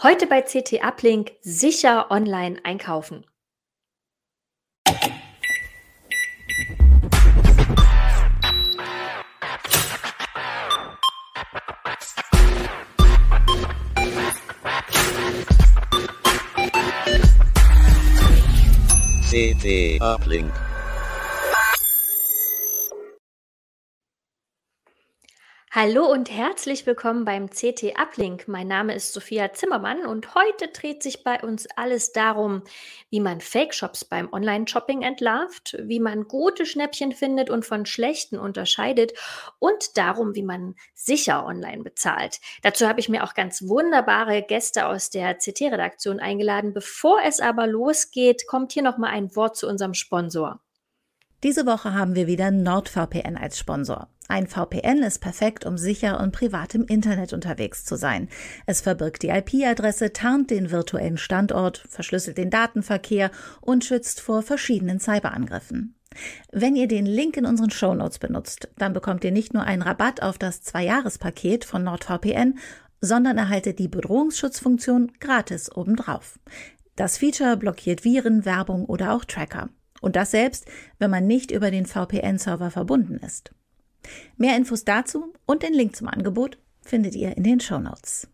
Heute bei CT Uplink sicher online einkaufen. CT Uplink. Hallo und herzlich willkommen beim CT Uplink. Mein Name ist Sophia Zimmermann und heute dreht sich bei uns alles darum, wie man Fake-Shops beim Online-Shopping entlarvt, wie man gute Schnäppchen findet und von schlechten unterscheidet und darum, wie man sicher online bezahlt. Dazu habe ich mir auch ganz wunderbare Gäste aus der CT-Redaktion eingeladen. Bevor es aber losgeht, kommt hier noch mal ein Wort zu unserem Sponsor. Diese Woche haben wir wieder NordVPN als Sponsor. Ein VPN ist perfekt, um sicher und privat im Internet unterwegs zu sein. Es verbirgt die IP-Adresse, tarnt den virtuellen Standort, verschlüsselt den Datenverkehr und schützt vor verschiedenen Cyberangriffen. Wenn ihr den Link in unseren Shownotes benutzt, dann bekommt ihr nicht nur einen Rabatt auf das Zwei-Jahres-Paket von NordVPN, sondern erhaltet die Bedrohungsschutzfunktion gratis obendrauf. Das Feature blockiert Viren, Werbung oder auch Tracker. Und das selbst, wenn man nicht über den VPN-Server verbunden ist. Mehr Infos dazu und den Link zum Angebot findet ihr in den Show Notes.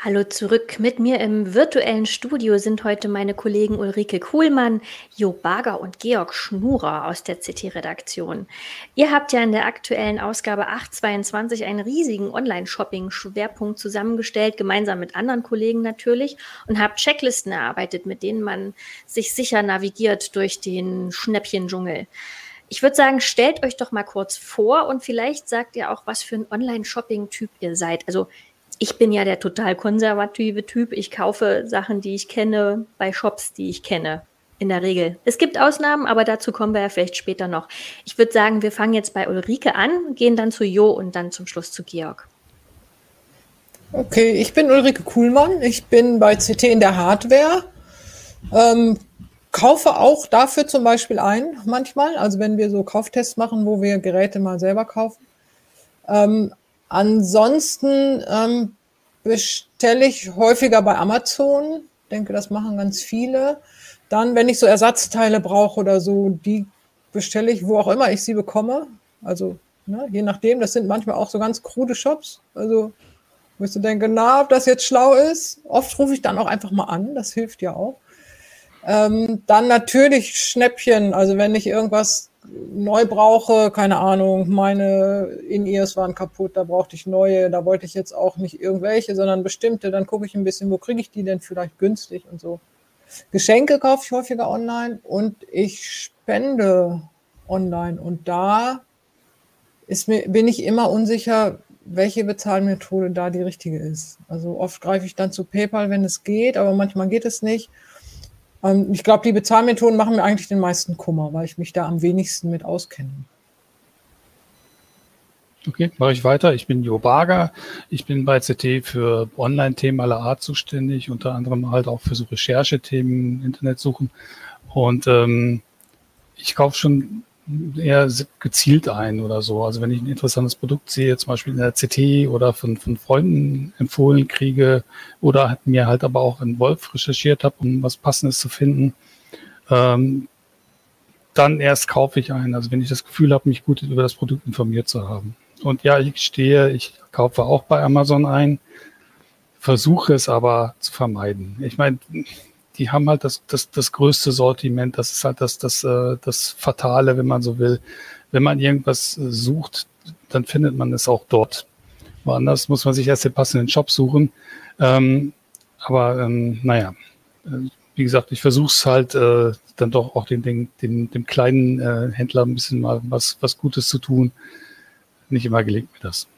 Hallo zurück. Mit mir im virtuellen Studio sind heute meine Kollegen Ulrike Kuhlmann, Jo Barger und Georg Schnurer aus der CT-Redaktion. Ihr habt ja in der aktuellen Ausgabe 822 einen riesigen Online-Shopping-Schwerpunkt zusammengestellt, gemeinsam mit anderen Kollegen natürlich, und habt Checklisten erarbeitet, mit denen man sich sicher navigiert durch den Schnäppchendschungel. Ich würde sagen, stellt euch doch mal kurz vor und vielleicht sagt ihr auch, was für ein Online-Shopping-Typ ihr seid. Also ich bin ja der total konservative Typ. Ich kaufe Sachen, die ich kenne, bei Shops, die ich kenne. In der Regel. Es gibt Ausnahmen, aber dazu kommen wir ja vielleicht später noch. Ich würde sagen, wir fangen jetzt bei Ulrike an, gehen dann zu Jo und dann zum Schluss zu Georg. Okay, ich bin Ulrike Kuhlmann. Ich bin bei CT in der Hardware. Ähm, kaufe auch dafür zum Beispiel ein, manchmal. Also wenn wir so Kauftests machen, wo wir Geräte mal selber kaufen. Ähm, ansonsten ähm, bestelle ich häufiger bei Amazon. Ich denke, das machen ganz viele. Dann, wenn ich so Ersatzteile brauche oder so, die bestelle ich, wo auch immer ich sie bekomme. Also ne, je nachdem, das sind manchmal auch so ganz krude Shops. Also wo ich so na, ob das jetzt schlau ist. Oft rufe ich dann auch einfach mal an, das hilft ja auch. Ähm, dann natürlich Schnäppchen. Also wenn ich irgendwas neu brauche, keine Ahnung, meine In-Ears waren kaputt, da brauchte ich neue, da wollte ich jetzt auch nicht irgendwelche, sondern bestimmte, dann gucke ich ein bisschen, wo kriege ich die denn vielleicht günstig und so. Geschenke kaufe ich häufiger online und ich spende online und da ist mir, bin ich immer unsicher, welche Bezahlmethode da die richtige ist. Also oft greife ich dann zu PayPal, wenn es geht, aber manchmal geht es nicht. Ähm, ich glaube, die Bezahlmethoden machen mir eigentlich den meisten Kummer, weil ich mich da am wenigsten mit auskenne. Okay, mache ich weiter. Ich bin Jo Barger. Ich bin bei CT für Online-Themen aller Art zuständig, unter anderem halt auch für so Recherchethemen, Internetsuchen. Und ähm, ich kaufe schon eher gezielt ein oder so. Also wenn ich ein interessantes Produkt sehe, zum Beispiel in der CT oder von, von Freunden empfohlen kriege oder mir halt aber auch in Wolf recherchiert habe, um was Passendes zu finden, ähm, dann erst kaufe ich ein. Also wenn ich das Gefühl habe, mich gut über das Produkt informiert zu haben. Und ja, ich stehe, ich kaufe auch bei Amazon ein, versuche es aber zu vermeiden. Ich meine, die haben halt das, das, das größte Sortiment. Das ist halt das, das, äh, das Fatale, wenn man so will. Wenn man irgendwas äh, sucht, dann findet man es auch dort. Woanders muss man sich erst den passenden Shop suchen. Ähm, aber ähm, naja, äh, wie gesagt, ich versuche es halt äh, dann doch auch den, den, den, dem kleinen äh, Händler ein bisschen mal was, was Gutes zu tun. Nicht immer gelingt mir das.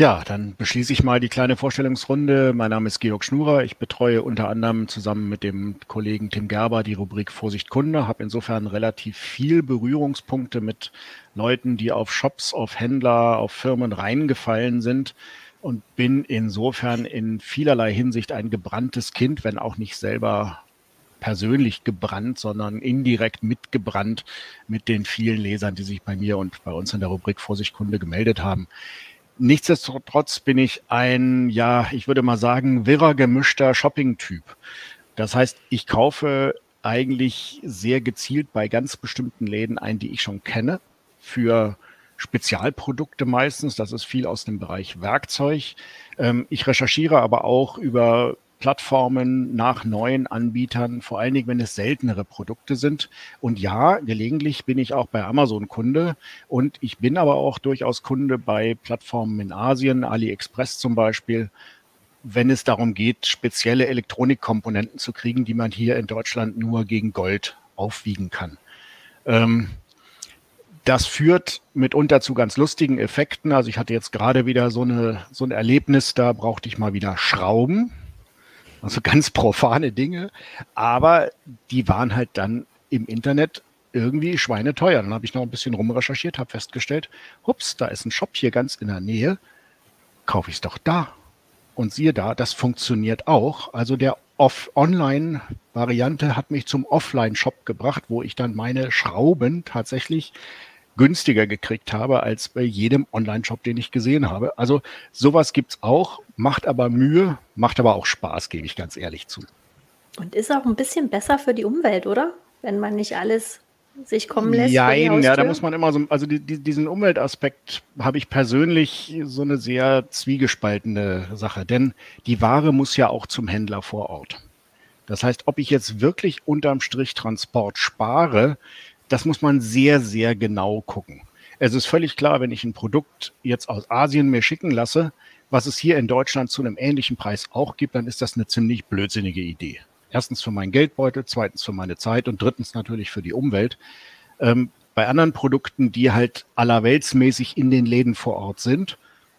Ja, dann beschließe ich mal die kleine Vorstellungsrunde. Mein Name ist Georg Schnurer. Ich betreue unter anderem zusammen mit dem Kollegen Tim Gerber die Rubrik Vorsicht Kunde, habe insofern relativ viel Berührungspunkte mit Leuten, die auf Shops, auf Händler, auf Firmen reingefallen sind und bin insofern in vielerlei Hinsicht ein gebranntes Kind, wenn auch nicht selber persönlich gebrannt, sondern indirekt mitgebrannt mit den vielen Lesern, die sich bei mir und bei uns in der Rubrik Vorsicht Kunde gemeldet haben nichtsdestotrotz bin ich ein, ja, ich würde mal sagen, wirrer gemischter Shopping-Typ. Das heißt, ich kaufe eigentlich sehr gezielt bei ganz bestimmten Läden ein, die ich schon kenne, für Spezialprodukte meistens. Das ist viel aus dem Bereich Werkzeug. Ähm, ich recherchiere aber auch über Plattformen nach neuen Anbietern, vor allen Dingen, wenn es seltenere Produkte sind. Und ja, gelegentlich bin ich auch bei Amazon Kunde und ich bin aber auch durchaus Kunde bei Plattformen in Asien, AliExpress zum Beispiel, wenn es darum geht, spezielle Elektronikkomponenten zu kriegen, die man hier in Deutschland nur gegen Gold aufwiegen kann. Ähm, das führt mitunter zu ganz lustigen Effekten. Also ich hatte jetzt gerade wieder so, eine, so ein Erlebnis, da brauchte ich mal wieder Schrauben. Also ganz profane Dinge. Aber die waren halt dann im Internet irgendwie schweineteuer. Dann habe ich noch ein bisschen rumrecherchiert, habe festgestellt, hups, da ist ein Shop hier ganz in der Nähe. Kaufe ich es doch da. Und siehe da, das funktioniert auch. Also der Off-Online-Variante hat mich zum Offline-Shop gebracht, wo ich dann meine Schrauben tatsächlich günstiger gekriegt habe als bei jedem Online-Shop, den ich gesehen habe. Also sowas gibt es auch, macht aber Mühe, macht aber auch Spaß, gebe ich ganz ehrlich zu. Und ist auch ein bisschen besser für die Umwelt, oder? Wenn man nicht alles sich kommen lässt. Nein, ja, da muss man immer so, also die, die, diesen Umweltaspekt habe ich persönlich so eine sehr zwiegespaltene Sache, denn die Ware muss ja auch zum Händler vor Ort. Das heißt, ob ich jetzt wirklich unterm Strich Transport spare, das muss man sehr, sehr genau gucken. Es ist völlig klar, wenn ich ein Produkt jetzt aus Asien mir schicken lasse, was es hier in Deutschland zu einem ähnlichen Preis auch gibt, dann ist das eine ziemlich blödsinnige Idee. Erstens für meinen Geldbeutel, zweitens für meine Zeit und drittens natürlich für die Umwelt. Ähm, bei anderen Produkten, die halt allerweltsmäßig in den Läden vor Ort sind,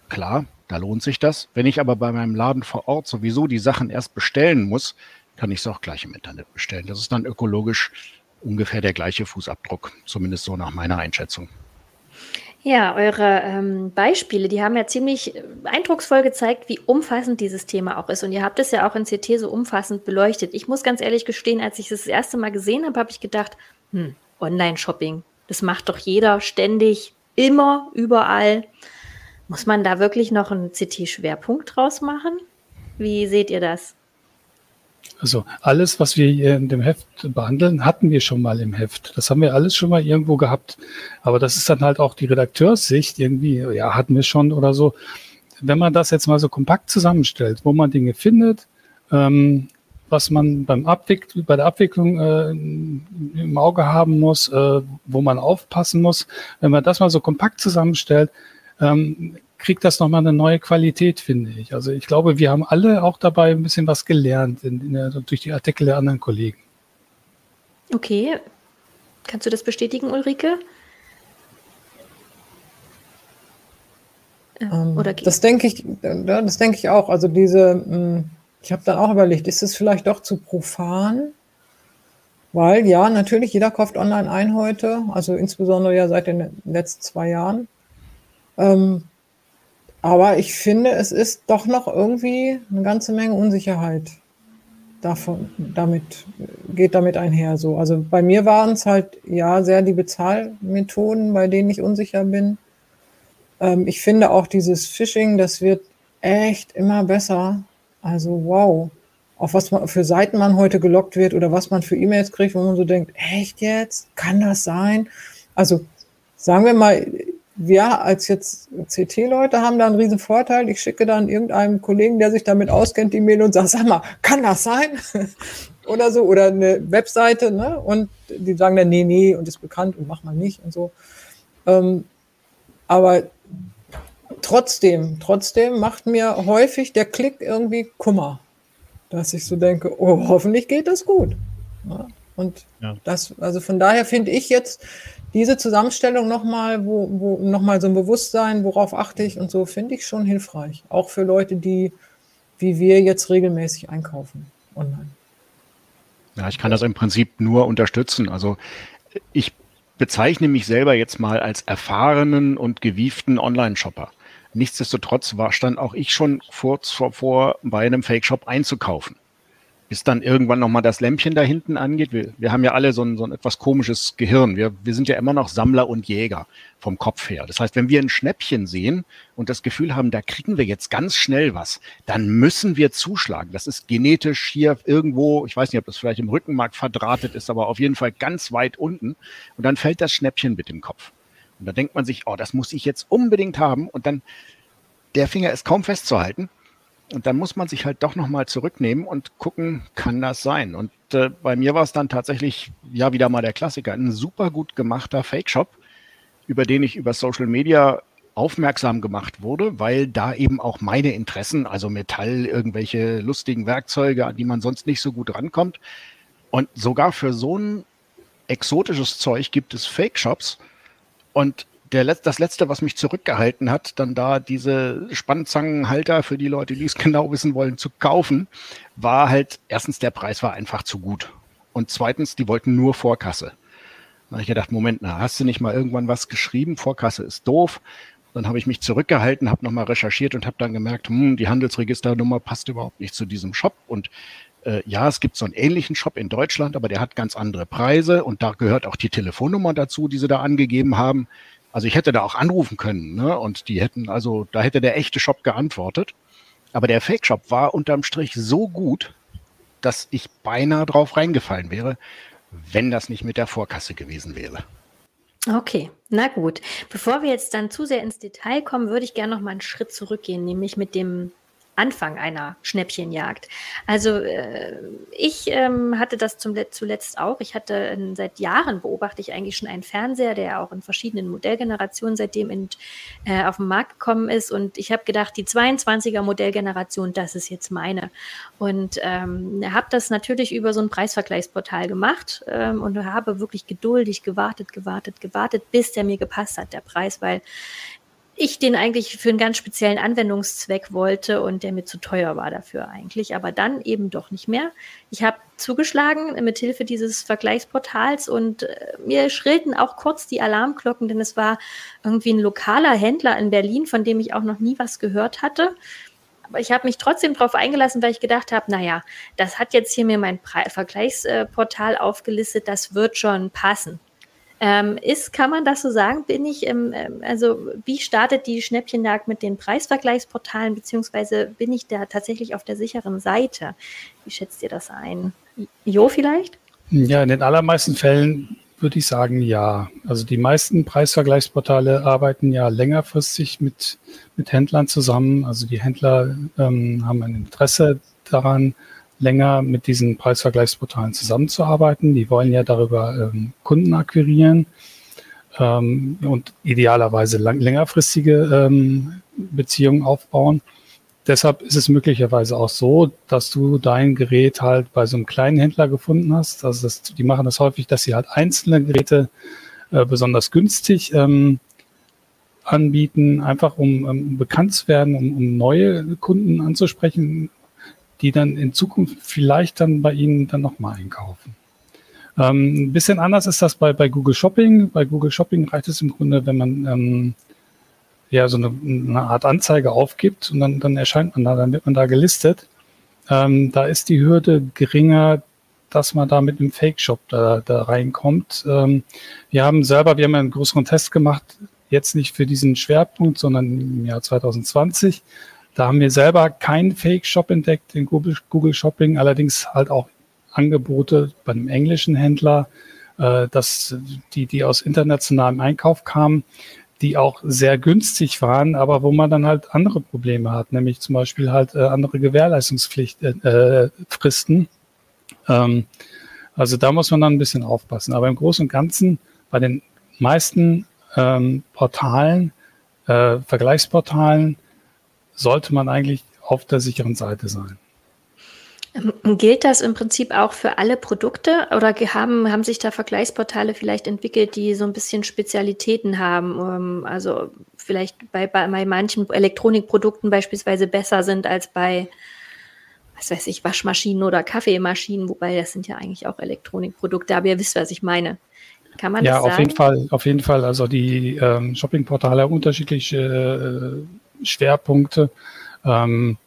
klar, da lohnt sich das. Wenn ich aber bei meinem Laden vor Ort sowieso die Sachen erst bestellen muss, kann ich es auch gleich im Internet bestellen. Das ist dann ökologisch ungefähr der gleiche Fußabdruck, zumindest so nach meiner Einschätzung. Ja, eure ähm, Beispiele, die haben ja ziemlich äh, eindrucksvoll gezeigt, wie umfassend dieses Thema auch ist. Und ihr habt es ja auch in CT so umfassend beleuchtet. Ich muss ganz ehrlich gestehen, als ich es das erste Mal gesehen habe, habe ich gedacht, hm, Online-Shopping, das macht doch jeder ständig, immer, überall. Muss man da wirklich noch einen CT-Schwerpunkt draus machen? Wie seht ihr das? Also alles, was wir hier in dem Heft behandeln, hatten wir schon mal im Heft. Das haben wir alles schon mal irgendwo gehabt. Aber das ist dann halt auch die Redakteurssicht irgendwie, ja, hatten wir schon oder so. Wenn man das jetzt mal so kompakt zusammenstellt, wo man Dinge findet, ähm, was man beim Abwick bei der Abwicklung äh, im Auge haben muss, äh, wo man aufpassen muss, wenn man das mal so kompakt zusammenstellt, ähm, kriegt das nochmal eine neue Qualität, finde ich. Also ich glaube, wir haben alle auch dabei ein bisschen was gelernt in, in der, durch die Artikel der anderen Kollegen. Okay. Kannst du das bestätigen, Ulrike? Äh, ähm, Oder das denke ich, das denke ich auch. Also diese, hm, ich habe dann auch überlegt, ist es vielleicht doch zu profan? Weil ja, natürlich, jeder kauft online ein heute, also insbesondere ja seit den letzten zwei Jahren. Ähm, aber ich finde, es ist doch noch irgendwie eine ganze Menge Unsicherheit davon, damit, geht damit einher so. Also bei mir waren es halt ja sehr die Bezahlmethoden, bei denen ich unsicher bin. Ähm, ich finde auch dieses Phishing, das wird echt immer besser. Also wow. Auf was man für Seiten man heute gelockt wird oder was man für E-Mails kriegt, wo man so denkt, echt jetzt? Kann das sein? Also sagen wir mal, wir als jetzt CT-Leute haben da einen riesen Vorteil. Ich schicke dann irgendeinem Kollegen, der sich damit auskennt, die Mail und sage, sag mal, kann das sein? oder so, oder eine Webseite, ne? Und die sagen dann, nee, nee, und ist bekannt und mach mal nicht und so. Ähm, aber trotzdem, trotzdem macht mir häufig der Klick irgendwie Kummer, dass ich so denke, oh, hoffentlich geht das gut. Ja? Und ja. das, also von daher finde ich jetzt diese Zusammenstellung nochmal, wo, wo nochmal so ein Bewusstsein, worauf achte ich und so, finde ich schon hilfreich. Auch für Leute, die wie wir jetzt regelmäßig einkaufen online. Ja, ich kann das im Prinzip nur unterstützen. Also ich bezeichne mich selber jetzt mal als erfahrenen und gewieften Online-Shopper. Nichtsdestotrotz war, stand auch ich schon kurz vor, vor bei einem Fake-Shop einzukaufen. Bis dann irgendwann nochmal das Lämpchen da hinten angeht. Wir, wir haben ja alle so ein, so ein etwas komisches Gehirn. Wir, wir sind ja immer noch Sammler und Jäger vom Kopf her. Das heißt, wenn wir ein Schnäppchen sehen und das Gefühl haben, da kriegen wir jetzt ganz schnell was, dann müssen wir zuschlagen. Das ist genetisch hier irgendwo, ich weiß nicht, ob das vielleicht im Rückenmark verdrahtet ist, aber auf jeden Fall ganz weit unten. Und dann fällt das Schnäppchen mit dem Kopf. Und da denkt man sich, oh, das muss ich jetzt unbedingt haben. Und dann, der Finger ist kaum festzuhalten. Und dann muss man sich halt doch nochmal zurücknehmen und gucken, kann das sein? Und äh, bei mir war es dann tatsächlich, ja, wieder mal der Klassiker, ein super gut gemachter Fake-Shop, über den ich über Social Media aufmerksam gemacht wurde, weil da eben auch meine Interessen, also Metall, irgendwelche lustigen Werkzeuge, an die man sonst nicht so gut rankommt. Und sogar für so ein exotisches Zeug gibt es Fake-Shops. Und der Letz-, das letzte, was mich zurückgehalten hat, dann da diese Spannzangenhalter für die Leute, die es genau wissen wollen, zu kaufen, war halt erstens der Preis war einfach zu gut und zweitens, die wollten nur Vorkasse. Da habe ich gedacht, Moment, na, hast du nicht mal irgendwann was geschrieben? Vorkasse ist doof. Dann habe ich mich zurückgehalten, habe nochmal recherchiert und habe dann gemerkt, hm, die Handelsregisternummer passt überhaupt nicht zu diesem Shop und äh, ja, es gibt so einen ähnlichen Shop in Deutschland, aber der hat ganz andere Preise und da gehört auch die Telefonnummer dazu, die sie da angegeben haben. Also ich hätte da auch anrufen können, ne? Und die hätten, also da hätte der echte Shop geantwortet. Aber der Fake-Shop war unterm Strich so gut, dass ich beinahe drauf reingefallen wäre, wenn das nicht mit der Vorkasse gewesen wäre. Okay, na gut. Bevor wir jetzt dann zu sehr ins Detail kommen, würde ich gerne noch mal einen Schritt zurückgehen, nämlich mit dem Anfang einer Schnäppchenjagd. Also äh, ich ähm, hatte das zum, zuletzt auch. Ich hatte äh, seit Jahren beobachte ich eigentlich schon einen Fernseher, der auch in verschiedenen Modellgenerationen seitdem in, äh, auf den Markt gekommen ist. Und ich habe gedacht, die 22er Modellgeneration, das ist jetzt meine. Und ähm, habe das natürlich über so ein Preisvergleichsportal gemacht ähm, und habe wirklich geduldig gewartet, gewartet, gewartet, bis der mir gepasst hat, der Preis, weil ich den eigentlich für einen ganz speziellen Anwendungszweck wollte und der mir zu teuer war dafür eigentlich, aber dann eben doch nicht mehr. Ich habe zugeschlagen mit Hilfe dieses Vergleichsportals und äh, mir schrillten auch kurz die Alarmglocken, denn es war irgendwie ein lokaler Händler in Berlin, von dem ich auch noch nie was gehört hatte. Aber ich habe mich trotzdem darauf eingelassen, weil ich gedacht habe, naja, das hat jetzt hier mir mein Pre Vergleichsportal aufgelistet, das wird schon passen. Ähm, ist, kann man das so sagen? Bin ich, ähm, also wie startet die Schnäppchenjagd mit den Preisvergleichsportalen, beziehungsweise bin ich da tatsächlich auf der sicheren Seite? Wie schätzt ihr das ein? Jo vielleicht? Ja, in den allermeisten Fällen würde ich sagen, ja. Also die meisten Preisvergleichsportale arbeiten ja längerfristig mit, mit Händlern zusammen. Also die Händler ähm, haben ein Interesse daran, länger mit diesen Preisvergleichsportalen zusammenzuarbeiten. Die wollen ja darüber ähm, Kunden akquirieren ähm, und idealerweise lang, längerfristige ähm, Beziehungen aufbauen. Deshalb ist es möglicherweise auch so, dass du dein Gerät halt bei so einem kleinen Händler gefunden hast. Also das, die machen das häufig, dass sie halt einzelne Geräte äh, besonders günstig ähm, anbieten, einfach um, um bekannt zu werden, um, um neue Kunden anzusprechen, die dann in Zukunft vielleicht dann bei Ihnen dann nochmal einkaufen. Ähm, ein bisschen anders ist das bei, bei Google Shopping. Bei Google Shopping reicht es im Grunde, wenn man ähm, ja so eine, eine, Art Anzeige aufgibt und dann, dann erscheint man da, dann wird man da gelistet. Ähm, da ist die Hürde geringer, dass man da mit einem Fake-Shop da, da reinkommt. Ähm, wir haben selber, wir haben einen größeren Test gemacht, jetzt nicht für diesen Schwerpunkt, sondern im Jahr 2020 da haben wir selber keinen Fake-Shop entdeckt in Google, Google Shopping, allerdings halt auch Angebote bei einem englischen Händler, äh, dass die, die aus internationalem Einkauf kamen, die auch sehr günstig waren, aber wo man dann halt andere Probleme hat, nämlich zum Beispiel halt äh, andere Gewährleistungspflichten, äh, Fristen. Ähm, also da muss man dann ein bisschen aufpassen. Aber im Großen und Ganzen bei den meisten ähm, Portalen, äh, Vergleichsportalen, sollte man eigentlich auf der sicheren Seite sein. Ähm, gilt das im Prinzip auch für alle Produkte oder haben, haben sich da Vergleichsportale vielleicht entwickelt, die so ein bisschen Spezialitäten haben? Ähm, also vielleicht bei, bei, bei manchen Elektronikprodukten beispielsweise besser sind als bei, was weiß ich, Waschmaschinen oder Kaffeemaschinen, wobei das sind ja eigentlich auch Elektronikprodukte, aber ihr wisst, was ich meine. Kann man ja, das sagen? auf jeden Fall, auf jeden Fall. Also die ähm, Shoppingportale haben unterschiedliche äh, Schwerpunkte. Ähm,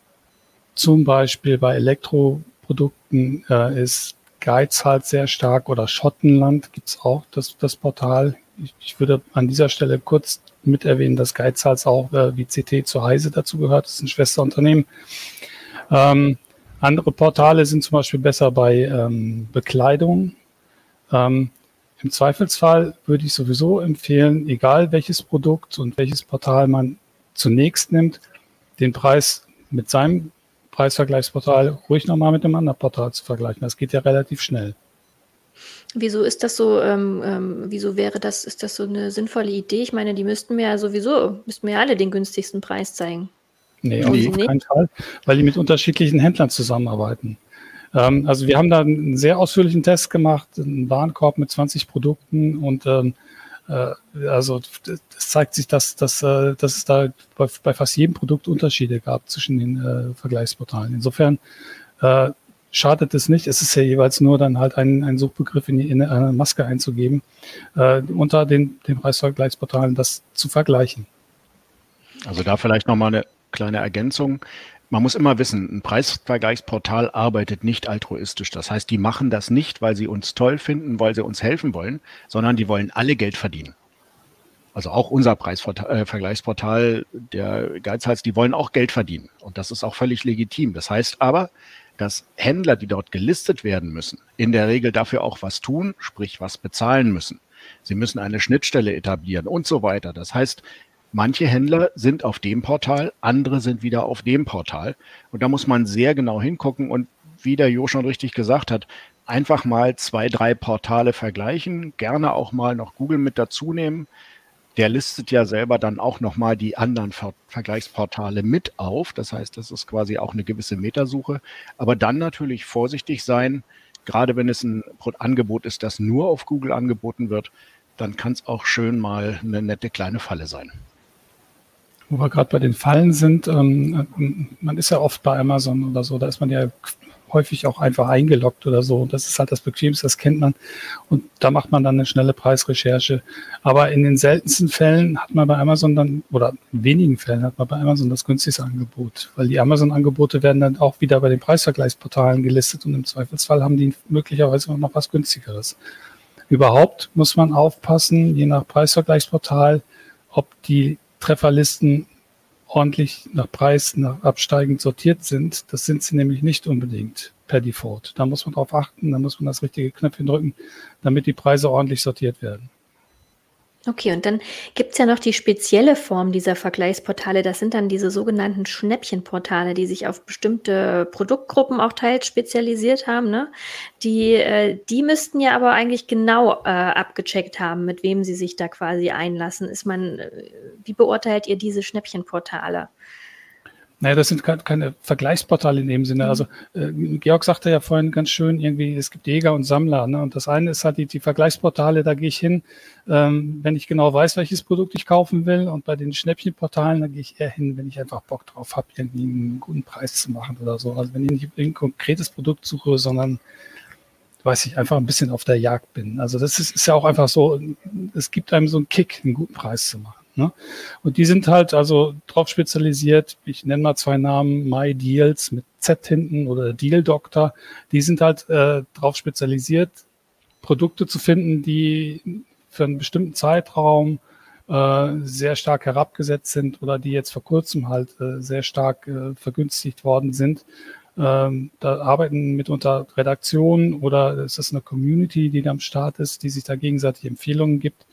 zum Beispiel bei Elektro Produkten äh, ist Geiz halt sehr stark oder Schottenland gibt's auch, das, das Portal. Ich, ich, würde an dieser Stelle kurz mit erwähnen, dass Geizhals auch äh, wie CT zu Heise dazu gehört. Das ist ein Schwesterunternehmen. Ähm, andere Portale sind zum Beispiel besser bei ähm, Bekleidung. Ähm, Im Zweifelsfall würde ich sowieso empfehlen, egal welches Produkt und welches Portal man zunächst nimmt, den Preis mit seinem Preisvergleichsportal ruhig nochmal mit einem anderen Portal zu vergleichen. Das geht ja relativ schnell. Wieso ist das so, ähm, ähm, wieso wäre das, ist das so eine sinnvolle Idee? Ich meine, die müssten mir ja sowieso, müssten mir alle den günstigsten Preis zeigen. Nee, auf keinen Fall, weil die mit unterschiedlichen Händlern zusammenarbeiten. Ähm, also wir haben da einen sehr ausführlichen Test gemacht, einen Warenkorb mit 20 Produkten und ähm, äh, also es zeigt sich, dass, dass, äh, dass es da bei, bei, fast jedem Produkt Unterschiede gab zwischen den äh, Vergleichsportalen. Insofern äh, schadet es nicht. Es ist ja jeweils nur dann halt ein, ein Suchbegriff in, die, in eine Maske einzugeben, äh, unter den, den Preisvergleichsportalen das zu vergleichen. Also da vielleicht nochmal eine kleine Ergänzung. Man muss immer wissen, ein Preisvergleichsportal arbeitet nicht altruistisch. Das heißt, die machen das nicht, weil sie uns toll finden, weil sie uns helfen wollen, sondern die wollen alle Geld verdienen. Also auch unser Preisvergleichsportal, äh, der Geizhals, die wollen auch Geld verdienen. Und das ist auch völlig legitim. Das heißt aber, dass Händler, die dort gelistet werden müssen, in der Regel dafür auch was tun, sprich was bezahlen müssen. Sie müssen eine Schnittstelle etablieren und so weiter. Das heißt, Manche Händler sind auf dem Portal, andere sind wieder auf dem Portal. Und da muss man sehr genau hingucken und wie der Jo schon richtig gesagt hat, einfach mal zwei, drei Portale vergleichen, gerne auch mal noch Google mit dazu nehmen. Der listet ja selber dann auch nochmal die anderen Ver Vergleichsportale mit auf. Das heißt, das ist quasi auch eine gewisse Metasuche. Aber dann natürlich vorsichtig sein, gerade wenn es ein Angebot ist, das nur auf Google angeboten wird, dann kann es auch schön mal eine nette kleine Falle sein. Wo wir gerade bei den Fallen sind, ähm, man ist ja oft bei Amazon oder so, da ist man ja häufig auch einfach eingeloggt oder so. Das ist halt das Bequemste, das kennt man. Und da macht man dann eine schnelle Preisrecherche. Aber in den seltensten Fällen hat man bei Amazon dann, oder in wenigen Fällen hat man bei Amazon das günstigste Angebot. Weil die Amazon-Angebote werden dann auch wieder bei den Preisvergleichsportalen gelistet und im Zweifelsfall haben die möglicherweise noch was günstigeres. Überhaupt muss man aufpassen, je nach Preisvergleichsportal, ob die Trefferlisten ordentlich nach Preis, nach absteigend sortiert sind. Das sind sie nämlich nicht unbedingt per Default. Da muss man drauf achten, da muss man das richtige Knöpfchen drücken, damit die Preise ordentlich sortiert werden. Okay, und dann gibt's ja noch die spezielle Form dieser Vergleichsportale. Das sind dann diese sogenannten Schnäppchenportale, die sich auf bestimmte Produktgruppen auch teils spezialisiert haben. Ne? Die, äh, die müssten ja aber eigentlich genau äh, abgecheckt haben, mit wem sie sich da quasi einlassen. Ist man, äh, wie beurteilt ihr diese Schnäppchenportale? Naja, das sind keine Vergleichsportale in dem Sinne. Mhm. Also äh, Georg sagte ja vorhin ganz schön, irgendwie, es gibt Jäger und Sammler. Ne? Und das eine ist halt die, die Vergleichsportale, da gehe ich hin, ähm, wenn ich genau weiß, welches Produkt ich kaufen will. Und bei den Schnäppchenportalen, da gehe ich eher hin, wenn ich einfach Bock drauf habe, irgendwie einen guten Preis zu machen oder so. Also wenn ich nicht ein konkretes Produkt suche, sondern weiß ich, einfach ein bisschen auf der Jagd bin. Also das ist, ist ja auch einfach so, es gibt einem so einen Kick, einen guten Preis zu machen. Ne? Und die sind halt also drauf spezialisiert. Ich nenne mal zwei Namen, My Deals mit Z hinten oder Deal Doctor. Die sind halt äh, drauf spezialisiert, Produkte zu finden, die für einen bestimmten Zeitraum äh, sehr stark herabgesetzt sind oder die jetzt vor kurzem halt äh, sehr stark äh, vergünstigt worden sind. Ähm, da arbeiten mitunter Redaktionen oder es ist eine Community, die da am Start ist, die sich da gegenseitig Empfehlungen gibt.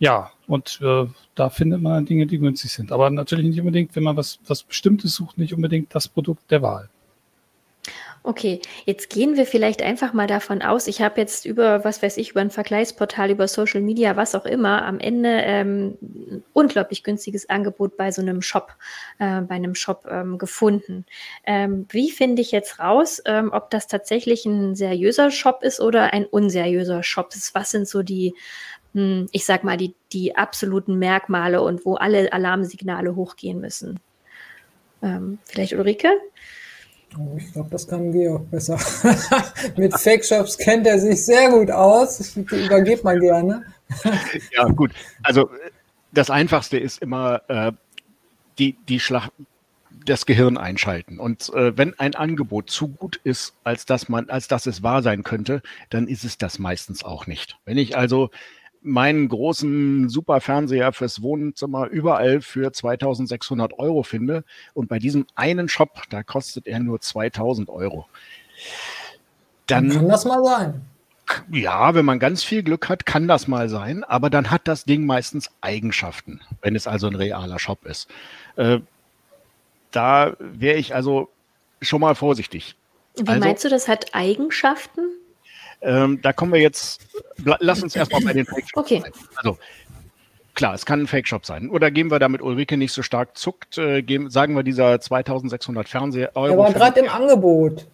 Ja, und äh, da findet man Dinge, die günstig sind. Aber natürlich nicht unbedingt, wenn man was, was Bestimmtes sucht, nicht unbedingt das Produkt der Wahl. Okay, jetzt gehen wir vielleicht einfach mal davon aus, ich habe jetzt über, was weiß ich, über ein Vergleichsportal, über Social Media, was auch immer, am Ende ähm, ein unglaublich günstiges Angebot bei so einem Shop, äh, bei einem Shop ähm, gefunden. Ähm, wie finde ich jetzt raus, ähm, ob das tatsächlich ein seriöser Shop ist oder ein unseriöser Shop ist? Was sind so die ich sag mal, die, die absoluten Merkmale und wo alle Alarmsignale hochgehen müssen. Ähm, vielleicht Ulrike? Oh, ich glaube, das kann Georg besser. Mit Fake-Shops kennt er sich sehr gut aus. Das übergeht man gerne. ja, gut. Also das Einfachste ist immer äh, die, die Schlag das Gehirn einschalten. Und äh, wenn ein Angebot zu gut ist, als dass man, als dass es wahr sein könnte, dann ist es das meistens auch nicht. Wenn ich also meinen großen Superfernseher fürs Wohnzimmer überall für 2600 Euro finde und bei diesem einen Shop, da kostet er nur 2000 Euro. Dann kann das mal sein. Ja, wenn man ganz viel Glück hat, kann das mal sein, aber dann hat das Ding meistens Eigenschaften, wenn es also ein realer Shop ist. Äh, da wäre ich also schon mal vorsichtig. Wie also, meinst du, das hat Eigenschaften? Ähm, da kommen wir jetzt, lass uns erstmal bei den Fake-Shops okay. Sein. Also klar, es kann ein Fake-Shop sein. Oder gehen wir damit Ulrike nicht so stark zuckt, äh, geben, sagen wir dieser 2600 Fernseher. Euro. Der war gerade im Angebot.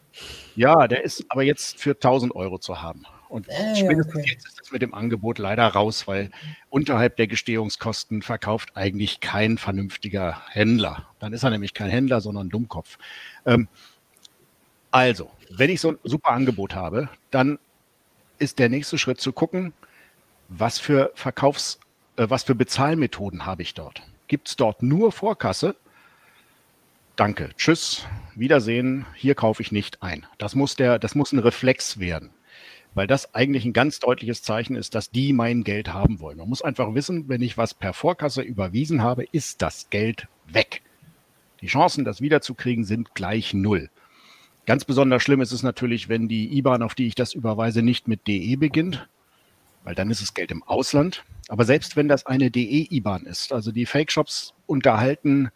Ja, der ist aber jetzt für 1000 Euro zu haben. Und äh, spätestens okay. jetzt ist das mit dem Angebot leider raus, weil unterhalb der Gestehungskosten verkauft eigentlich kein vernünftiger Händler. Dann ist er nämlich kein Händler, sondern ein Dummkopf. Ähm, also, wenn ich so ein super Angebot habe, dann ist der nächste Schritt zu gucken, was für Verkaufs, äh, was für Bezahlmethoden habe ich dort? Gibt es dort nur Vorkasse? Danke, tschüss, Wiedersehen, hier kaufe ich nicht ein. Das muss der, das muss ein Reflex werden weil das eigentlich ein ganz deutliches Zeichen ist, dass die mein Geld haben wollen. Man muss einfach wissen, wenn ich was per Vorkasse überwiesen habe, ist das Geld weg. Die Chancen, das wiederzukriegen, sind gleich null. Ganz besonders schlimm ist es natürlich, wenn die IBAN, auf die ich das überweise, nicht mit DE beginnt, weil dann ist es Geld im Ausland. Aber selbst wenn das eine DE-IBAN ist, also die Fake-Shops unterhalten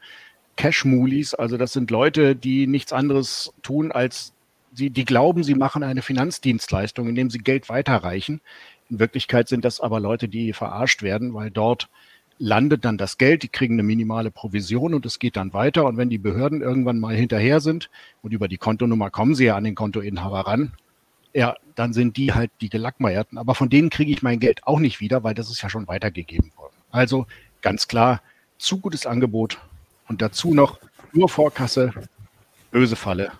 Cash-Moolies, also das sind Leute, die nichts anderes tun, als sie, die glauben, sie machen eine Finanzdienstleistung, indem sie Geld weiterreichen. In Wirklichkeit sind das aber Leute, die verarscht werden, weil dort landet dann das Geld, die kriegen eine minimale Provision und es geht dann weiter. Und wenn die Behörden irgendwann mal hinterher sind und über die Kontonummer kommen sie ja an den Kontoinhaber ran, ja, dann sind die halt die Gelackmeierten. Aber von denen kriege ich mein Geld auch nicht wieder, weil das ist ja schon weitergegeben worden. Also ganz klar, zu gutes Angebot und dazu noch nur Vorkasse, böse Falle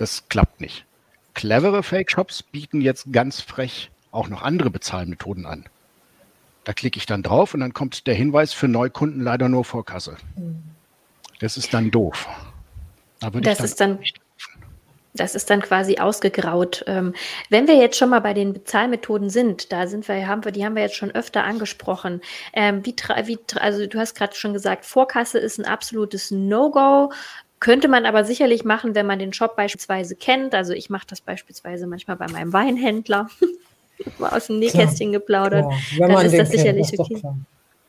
das klappt nicht. Clevere Fake-Shops bieten jetzt ganz frech auch noch andere Bezahlmethoden an. Da klicke ich dann drauf und dann kommt der Hinweis für Neukunden leider nur Vorkasse. Das ist dann doof. Da das dann ist dann das ist dann quasi ausgegraut. Ähm, wenn wir jetzt schon mal bei den Bezahlmethoden sind, da sind wir, haben wir, die haben wir jetzt schon öfter angesprochen. Ähm, wie, wie, also du hast gerade schon gesagt, Vorkasse ist ein absolutes No-Go. Könnte man aber sicherlich machen, wenn man den Shop beispielsweise kennt. Also ich mache das beispielsweise manchmal bei meinem Weinhändler. Mal aus dem Nähkästchen geplaudert. Klar, dann ist das sicherlich kennt, okay.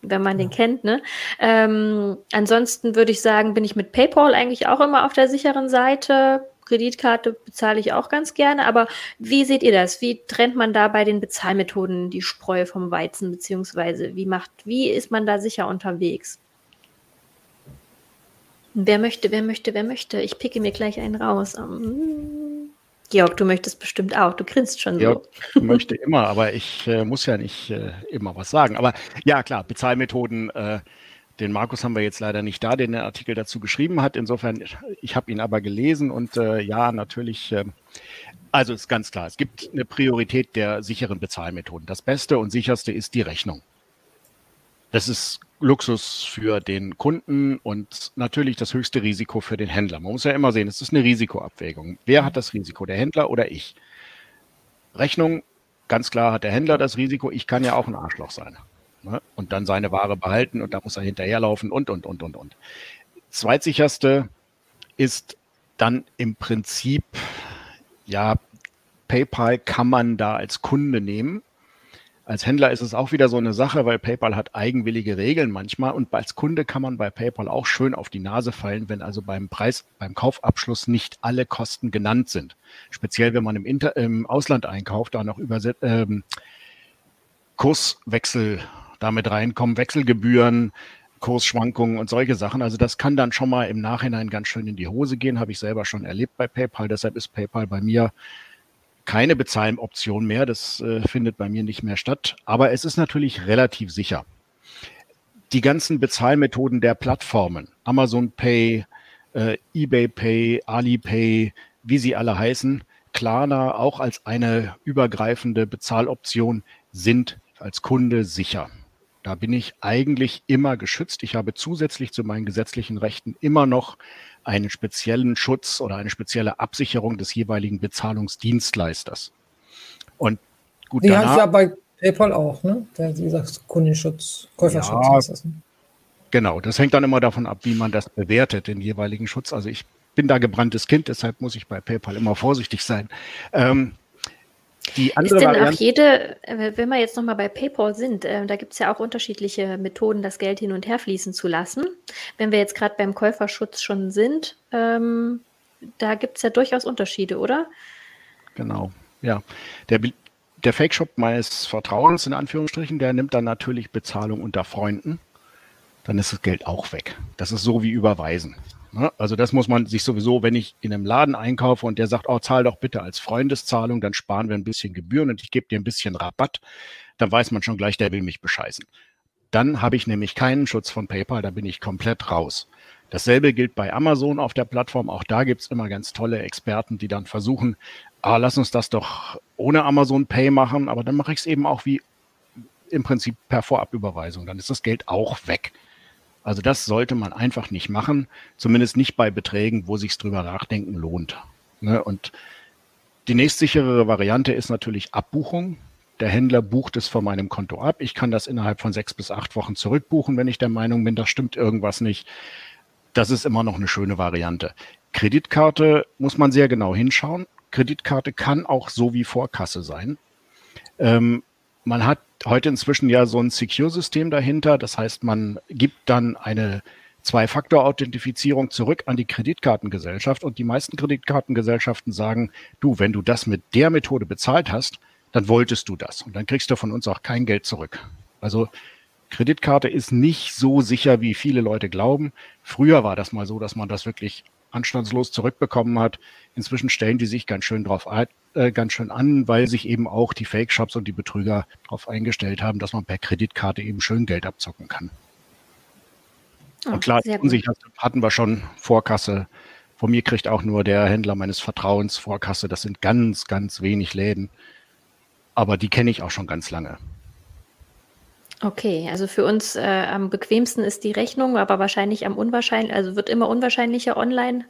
Wenn man ja. den kennt, ne? Ähm, ansonsten würde ich sagen, bin ich mit PayPal eigentlich auch immer auf der sicheren Seite. Kreditkarte bezahle ich auch ganz gerne. Aber wie seht ihr das? Wie trennt man da bei den Bezahlmethoden die Spreu vom Weizen? Beziehungsweise wie macht, wie ist man da sicher unterwegs? Wer möchte, wer möchte, wer möchte? Ich picke mir gleich einen raus. Um, Georg, du möchtest bestimmt auch. Du grinst schon Georg so. möchte immer, aber ich äh, muss ja nicht äh, immer was sagen. Aber ja, klar, Bezahlmethoden. Äh, den Markus haben wir jetzt leider nicht da, der den Artikel dazu geschrieben hat. Insofern, ich habe ihn aber gelesen und äh, ja, natürlich. Ähm, also ist ganz klar, es gibt eine Priorität der sicheren Bezahlmethoden. Das Beste und sicherste ist die Rechnung. Das ist Luxus für den Kunden und natürlich das höchste Risiko für den Händler. Man muss ja immer sehen, es ist eine Risikoabwägung. Wer hat das Risiko, der Händler oder ich? Rechnung, ganz klar hat der Händler das Risiko, ich kann ja auch ein Arschloch sein. Ne? Und dann seine Ware behalten und da muss er hinterherlaufen und, und, und, und, und. Zweitsicherste ist dann im Prinzip, ja, PayPal kann man da als Kunde nehmen als Händler ist es auch wieder so eine Sache, weil PayPal hat eigenwillige Regeln manchmal und als Kunde kann man bei PayPal auch schön auf die Nase fallen, wenn also beim Preis, beim Kaufabschluss nicht alle Kosten genannt sind. Speziell, wenn man im, Inter im Ausland einkauft, da noch über ähm, Kurswechsel damit reinkommen, Wechselgebühren, Kursschwankungen und solche Sachen. Also das kann dann schon mal im Nachhinein ganz schön in die Hose gehen, habe ich selber schon erlebt bei PayPal. Deshalb ist PayPal bei mir keine Bezahloption mehr. Das äh, findet bei mir nicht mehr statt. Aber es ist natürlich relativ sicher. Die ganzen Bezahlmethoden der Plattformen, Amazon Pay, äh, eBay Pay, Alipay, wie sie alle heißen, Klarna auch als eine übergreifende Bezahloption sind als Kunde sicher. Da bin ich eigentlich immer geschützt. Ich habe zusätzlich zu meinen gesetzlichen Rechten immer noch einen speziellen Schutz oder eine spezielle Absicherung des jeweiligen Bezahlungsdienstleisters. Und gut, Die danach, hat ja bei PayPal auch, ne? Der, dieser Kundenschutz, Käuferschutz ja, heißt das. Ne? Genau, das hängt dann immer davon ab, wie man das bewertet, den jeweiligen Schutz. Also ich bin da gebranntes Kind, deshalb muss ich bei PayPal immer vorsichtig sein. Ähm, die andere ist denn Variante, auch jede, äh, wenn wir jetzt nochmal bei PayPal sind, äh, da gibt es ja auch unterschiedliche Methoden, das Geld hin und her fließen zu lassen. Wenn wir jetzt gerade beim Käuferschutz schon sind, ähm, da gibt es ja durchaus Unterschiede, oder? Genau, ja. Der, der Fake-Shop meines Vertrauens, in Anführungsstrichen, der nimmt dann natürlich Bezahlung unter Freunden. Dann ist das Geld auch weg. Das ist so wie Überweisen. Ne? Also das muss man sich sowieso, wenn ich in einem Laden einkaufe und der sagt, oh, zahl doch bitte als Freundeszahlung, dann sparen wir ein bisschen Gebühren und ich gebe dir ein bisschen Rabatt, dann weiß man schon gleich, der will mich bescheißen. Dann habe ich nämlich keinen Schutz von PayPal, da bin ich komplett raus. Dasselbe gilt bei Amazon auf der Plattform. Auch da gibt es immer ganz tolle Experten, die dann versuchen, ah, lass uns das doch ohne Amazon Pay machen, aber dann mache ich es eben auch wie im Prinzip per Vorabüberweisung. Dann ist das Geld auch weg. Also das sollte man einfach nicht machen, zumindest nicht bei Beträgen, wo sich drüber nachdenken lohnt. Ne? Und die nächstsichere Variante ist natürlich Abbuchung. Der Händler bucht es von meinem Konto ab. Ich kann das innerhalb von sechs bis acht Wochen zurückbuchen, wenn ich der Meinung bin, da stimmt irgendwas nicht. Das ist immer noch eine schöne Variante. Kreditkarte muss man sehr genau hinschauen. Kreditkarte kann auch so wie Vorkasse sein. Ähm, man hat heute inzwischen ja so ein Secure-System dahinter. Das heißt, man gibt dann eine Zwei-Faktor-Authentifizierung zurück an die Kreditkartengesellschaft und die meisten Kreditkartengesellschaften sagen, du, wenn du das mit der Methode bezahlt hast, dann wolltest du das und dann kriegst du von uns auch kein Geld zurück. Also Kreditkarte ist nicht so sicher, wie viele Leute glauben. Früher war das mal so, dass man das wirklich anstandslos zurückbekommen hat. Inzwischen stellen die sich ganz schön drauf äh, ganz schön an, weil sich eben auch die Fake-Shops und die Betrüger darauf eingestellt haben, dass man per Kreditkarte eben schön Geld abzocken kann. Oh, und klar, unsicher hatten wir schon Vorkasse. Von mir kriegt auch nur der Händler meines Vertrauens Vorkasse. Das sind ganz, ganz wenig Läden. Aber die kenne ich auch schon ganz lange. Okay, also für uns äh, am bequemsten ist die Rechnung, aber wahrscheinlich am unwahrscheinlich, also wird immer unwahrscheinlicher online.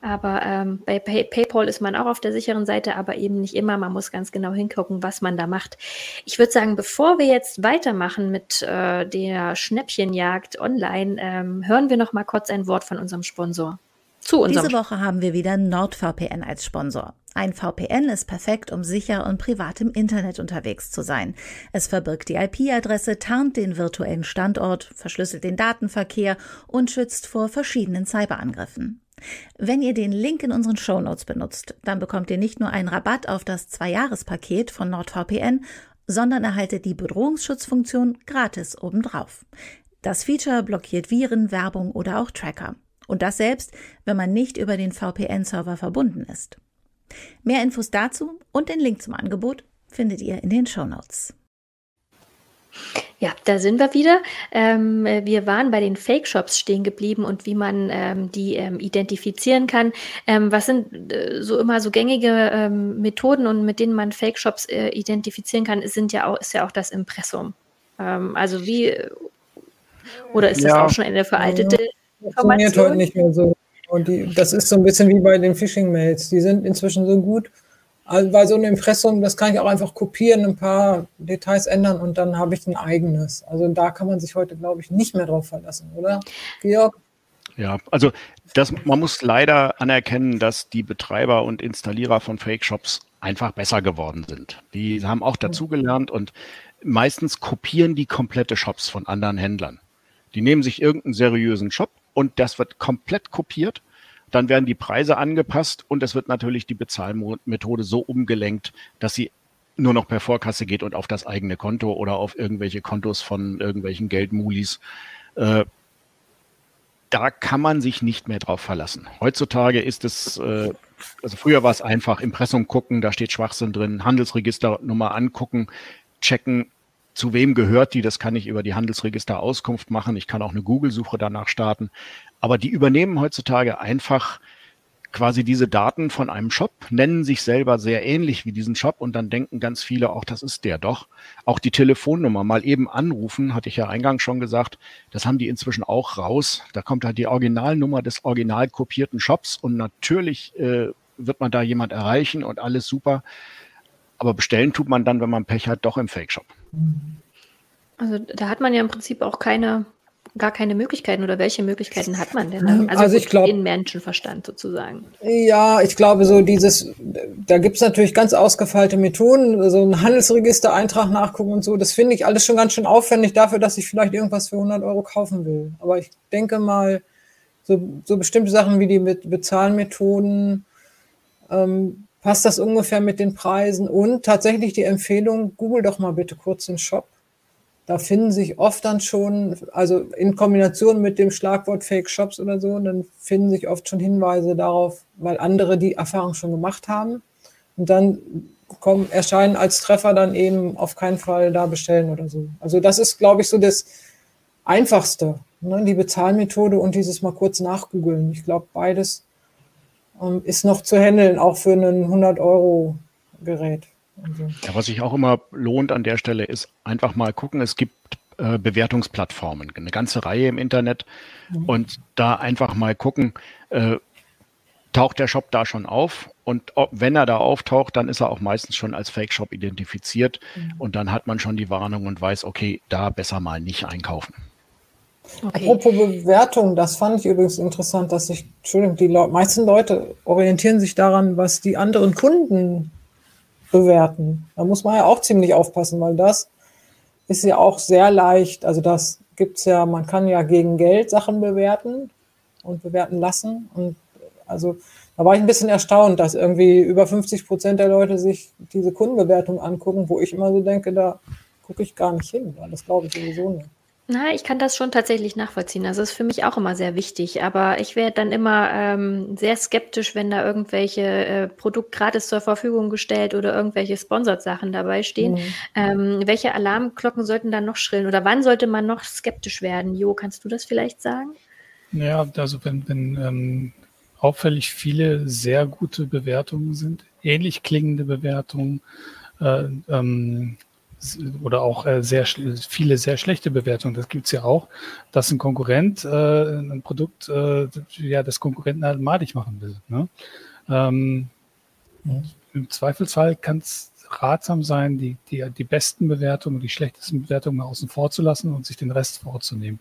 Aber ähm, bei Pay PayPal ist man auch auf der sicheren Seite, aber eben nicht immer. Man muss ganz genau hingucken, was man da macht. Ich würde sagen, bevor wir jetzt weitermachen mit äh, der Schnäppchenjagd online, ähm, hören wir noch mal kurz ein Wort von unserem Sponsor. Zu unserem Diese Woche haben wir wieder NordVPN als Sponsor. Ein VPN ist perfekt, um sicher und privat im Internet unterwegs zu sein. Es verbirgt die IP-Adresse, tarnt den virtuellen Standort, verschlüsselt den Datenverkehr und schützt vor verschiedenen Cyberangriffen. Wenn ihr den Link in unseren Shownotes benutzt, dann bekommt ihr nicht nur einen Rabatt auf das Zwei-Jahres-Paket von NordVPN, sondern erhaltet die Bedrohungsschutzfunktion gratis obendrauf. Das Feature blockiert Viren, Werbung oder auch Tracker. Und das selbst, wenn man nicht über den VPN-Server verbunden ist. Mehr Infos dazu und den Link zum Angebot findet ihr in den Show Notes. Ja, da sind wir wieder. Ähm, wir waren bei den Fake-Shops stehen geblieben und wie man ähm, die ähm, identifizieren kann. Ähm, was sind äh, so immer so gängige ähm, Methoden und mit denen man Fake-Shops äh, identifizieren kann, sind ja auch, ist ja auch das Impressum. Ähm, also wie, oder ist das ja. auch schon eine veraltete? Funktioniert heute nicht mehr so. Und die, das ist so ein bisschen wie bei den Phishing-Mails. Die sind inzwischen so gut. Also bei so einem Impressum, das kann ich auch einfach kopieren, ein paar Details ändern und dann habe ich ein eigenes. Also da kann man sich heute, glaube ich, nicht mehr drauf verlassen, oder? Georg? Ja, also das, man muss leider anerkennen, dass die Betreiber und Installierer von Fake-Shops einfach besser geworden sind. Die haben auch dazugelernt und meistens kopieren die komplette Shops von anderen Händlern. Die nehmen sich irgendeinen seriösen Shop, und das wird komplett kopiert. Dann werden die Preise angepasst und es wird natürlich die Bezahlmethode so umgelenkt, dass sie nur noch per Vorkasse geht und auf das eigene Konto oder auf irgendwelche Kontos von irgendwelchen Geldmulis. Äh, da kann man sich nicht mehr drauf verlassen. Heutzutage ist es, äh, also früher war es einfach, Impressum gucken, da steht Schwachsinn drin, Handelsregisternummer angucken, checken, zu wem gehört die? Das kann ich über die Handelsregister Auskunft machen. Ich kann auch eine Google-Suche danach starten. Aber die übernehmen heutzutage einfach quasi diese Daten von einem Shop, nennen sich selber sehr ähnlich wie diesen Shop und dann denken ganz viele auch, das ist der doch. Auch die Telefonnummer mal eben anrufen, hatte ich ja eingangs schon gesagt, das haben die inzwischen auch raus. Da kommt halt die Originalnummer des original kopierten Shops und natürlich äh, wird man da jemand erreichen und alles super. Aber bestellen tut man dann, wenn man Pech hat, doch im Fake-Shop. Also da hat man ja im Prinzip auch keine gar keine Möglichkeiten oder welche Möglichkeiten hat man denn? Also, also ich glaube in Menschenverstand sozusagen. Ja, ich glaube so dieses, da gibt es natürlich ganz ausgefeilte Methoden, so ein Handelsregistereintrag nachgucken und so. Das finde ich alles schon ganz schön aufwendig dafür, dass ich vielleicht irgendwas für 100 Euro kaufen will. Aber ich denke mal, so, so bestimmte Sachen wie die Bezahlmethoden, ähm, passt das ungefähr mit den Preisen und tatsächlich die Empfehlung, google doch mal bitte kurz den Shop da finden sich oft dann schon, also in Kombination mit dem Schlagwort Fake Shops oder so, dann finden sich oft schon Hinweise darauf, weil andere die Erfahrung schon gemacht haben. Und dann kommen, erscheinen als Treffer dann eben auf keinen Fall da bestellen oder so. Also das ist, glaube ich, so das Einfachste. Ne? Die Bezahlmethode und dieses mal kurz nachgoogeln. Ich glaube, beides ist noch zu handeln, auch für ein 100-Euro-Gerät. Also. Ja, was sich auch immer lohnt an der Stelle ist einfach mal gucken, es gibt äh, Bewertungsplattformen, eine ganze Reihe im Internet mhm. und da einfach mal gucken, äh, taucht der Shop da schon auf und ob, wenn er da auftaucht, dann ist er auch meistens schon als Fake-Shop identifiziert mhm. und dann hat man schon die Warnung und weiß, okay, da besser mal nicht einkaufen. Okay. Apropos Bewertung, das fand ich übrigens interessant, dass sich, Entschuldigung, die Le meisten Leute orientieren sich daran, was die anderen Kunden bewerten. Da muss man ja auch ziemlich aufpassen, weil das ist ja auch sehr leicht. Also das gibt es ja, man kann ja gegen Geld Sachen bewerten und bewerten lassen. Und also da war ich ein bisschen erstaunt, dass irgendwie über 50 Prozent der Leute sich diese Kundenbewertung angucken, wo ich immer so denke, da gucke ich gar nicht hin, weil das glaube ich sowieso nicht. Na, ich kann das schon tatsächlich nachvollziehen. Also ist für mich auch immer sehr wichtig. Aber ich werde dann immer ähm, sehr skeptisch, wenn da irgendwelche äh, Produkte gratis zur Verfügung gestellt oder irgendwelche Sponsored-Sachen dabei stehen. Mhm. Ähm, welche Alarmglocken sollten dann noch schrillen? Oder wann sollte man noch skeptisch werden? Jo, kannst du das vielleicht sagen? Ja, also wenn, wenn ähm, auffällig viele sehr gute Bewertungen sind, ähnlich klingende Bewertungen, äh, ähm, oder auch äh, sehr viele sehr schlechte Bewertungen. Das gibt's ja auch, dass ein Konkurrent äh, ein Produkt äh, ja des Konkurrenten halt madig machen will. Ne? Ähm, mhm. Im Zweifelsfall kann es ratsam sein, die, die, die besten Bewertungen, die schlechtesten Bewertungen außen vor zu lassen und sich den Rest vorzunehmen.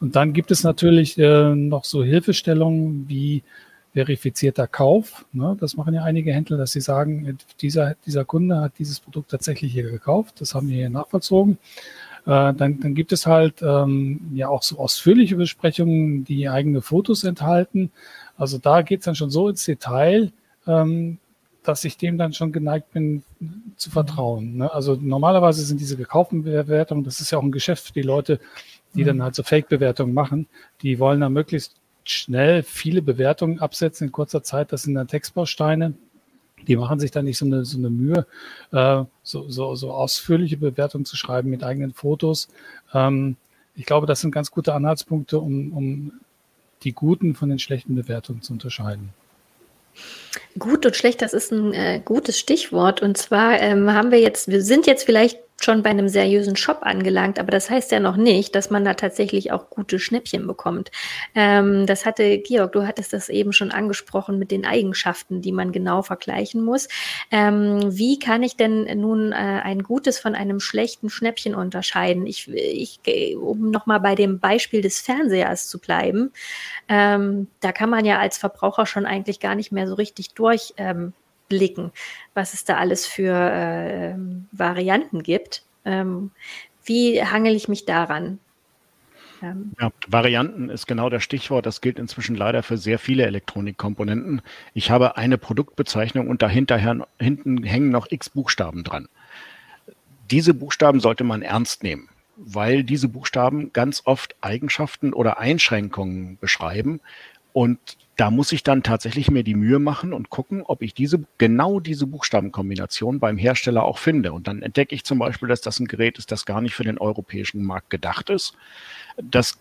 Und dann gibt es natürlich äh, noch so Hilfestellungen wie verifizierter Kauf. Ne? Das machen ja einige Händler, dass sie sagen, dieser, dieser Kunde hat dieses Produkt tatsächlich hier gekauft. Das haben wir hier nachvollzogen. Äh, dann, dann gibt es halt ähm, ja auch so ausführliche Besprechungen, die eigene Fotos enthalten. Also da geht es dann schon so ins Detail, ähm, dass ich dem dann schon geneigt bin zu vertrauen. Ne? Also normalerweise sind diese gekauften Bewertungen, das ist ja auch ein Geschäft für die Leute, die dann halt so Fake-Bewertungen machen, die wollen dann möglichst schnell viele Bewertungen absetzen in kurzer Zeit. Das sind dann Textbausteine. Die machen sich dann nicht so eine, so eine Mühe, äh, so, so, so ausführliche Bewertungen zu schreiben mit eigenen Fotos. Ähm, ich glaube, das sind ganz gute Anhaltspunkte, um, um die guten von den schlechten Bewertungen zu unterscheiden. Gut und schlecht, das ist ein äh, gutes Stichwort. Und zwar ähm, haben wir jetzt, wir sind jetzt vielleicht schon bei einem seriösen Shop angelangt, aber das heißt ja noch nicht, dass man da tatsächlich auch gute Schnäppchen bekommt. Ähm, das hatte Georg, du hattest das eben schon angesprochen mit den Eigenschaften, die man genau vergleichen muss. Ähm, wie kann ich denn nun äh, ein gutes von einem schlechten Schnäppchen unterscheiden? Ich, ich um nochmal bei dem Beispiel des Fernsehers zu bleiben, ähm, da kann man ja als Verbraucher schon eigentlich gar nicht mehr so richtig durch ähm, blicken, was es da alles für äh, Varianten gibt. Ähm, wie hangel ich mich daran? Ähm, ja, Varianten ist genau das Stichwort. Das gilt inzwischen leider für sehr viele Elektronikkomponenten. Ich habe eine Produktbezeichnung und dahinter hinten hängen noch x Buchstaben dran. Diese Buchstaben sollte man ernst nehmen, weil diese Buchstaben ganz oft Eigenschaften oder Einschränkungen beschreiben. Und da muss ich dann tatsächlich mir die Mühe machen und gucken, ob ich diese, genau diese Buchstabenkombination beim Hersteller auch finde. Und dann entdecke ich zum Beispiel, dass das ein Gerät ist, das gar nicht für den europäischen Markt gedacht ist. Das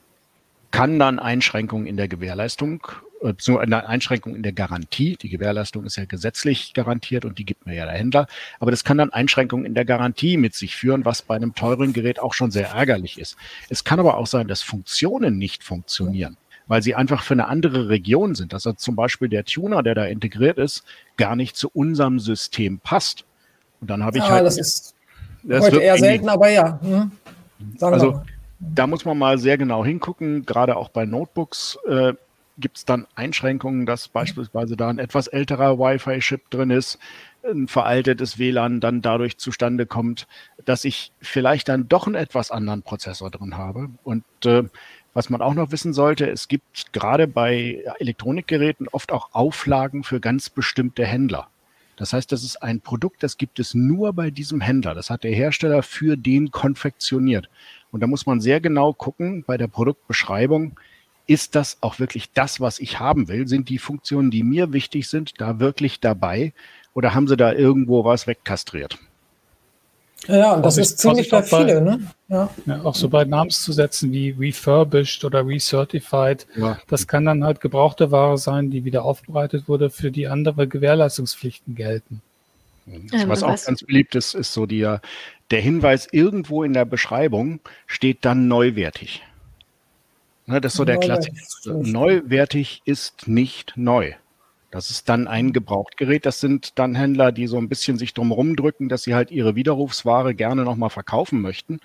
kann dann Einschränkungen in der Gewährleistung äh, eine Einschränkung in der Garantie. Die Gewährleistung ist ja gesetzlich garantiert und die gibt mir ja der Händler. Aber das kann dann Einschränkungen in der Garantie mit sich führen, was bei einem teuren Gerät auch schon sehr ärgerlich ist. Es kann aber auch sein, dass Funktionen nicht funktionieren weil sie einfach für eine andere Region sind. Dass also zum Beispiel der Tuner, der da integriert ist, gar nicht zu unserem System passt. Und dann habe ich ja, halt. Das ist das heute eher selten, aber ja. Hm. also da muss man mal sehr genau hingucken. Gerade auch bei Notebooks äh, gibt es dann Einschränkungen, dass beispielsweise da ein etwas älterer Wi-Fi-Chip drin ist, ein veraltetes WLAN dann dadurch zustande kommt, dass ich vielleicht dann doch einen etwas anderen Prozessor drin habe. Und äh, was man auch noch wissen sollte, es gibt gerade bei Elektronikgeräten oft auch Auflagen für ganz bestimmte Händler. Das heißt, das ist ein Produkt, das gibt es nur bei diesem Händler. Das hat der Hersteller für den konfektioniert. Und da muss man sehr genau gucken bei der Produktbeschreibung, ist das auch wirklich das, was ich haben will? Sind die Funktionen, die mir wichtig sind, da wirklich dabei? Oder haben sie da irgendwo was wegkastriert? Ja, und das ist ziemlich bei viele, ne? Ja. ja. Auch so bei Namenszusätzen wie refurbished oder recertified. Ja. Das kann dann halt gebrauchte Ware sein, die wieder aufbereitet wurde, für die andere Gewährleistungspflichten gelten. Ähm, was auch ganz beliebt ist, ist so die, der Hinweis irgendwo in der Beschreibung steht dann neuwertig. Ne, das ist so der Klassiker. Neuwertig ist nicht neu. Das ist dann ein Gebrauchtgerät. Das sind dann Händler, die so ein bisschen sich drum drücken, dass sie halt ihre Widerrufsware gerne nochmal verkaufen möchten.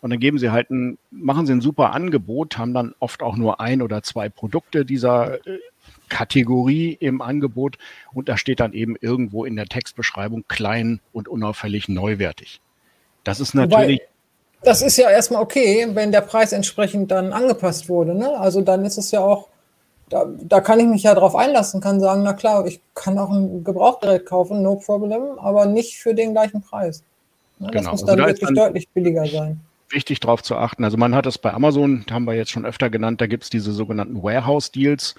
Und dann geben sie halt ein, machen sie ein super Angebot, haben dann oft auch nur ein oder zwei Produkte dieser äh, Kategorie im Angebot und da steht dann eben irgendwo in der Textbeschreibung klein und unauffällig neuwertig. Das ist natürlich. Wobei, das ist ja erstmal okay, wenn der Preis entsprechend dann angepasst wurde. Ne? Also dann ist es ja auch da, da kann ich mich ja drauf einlassen, kann sagen, na klar, ich kann auch ein Gebrauchgerät kaufen, no problem, aber nicht für den gleichen Preis. Ja, genau. Das muss also dann also da wirklich dann deutlich billiger sein. Wichtig darauf zu achten. Also man hat es bei Amazon, haben wir jetzt schon öfter genannt, da gibt es diese sogenannten Warehouse-Deals.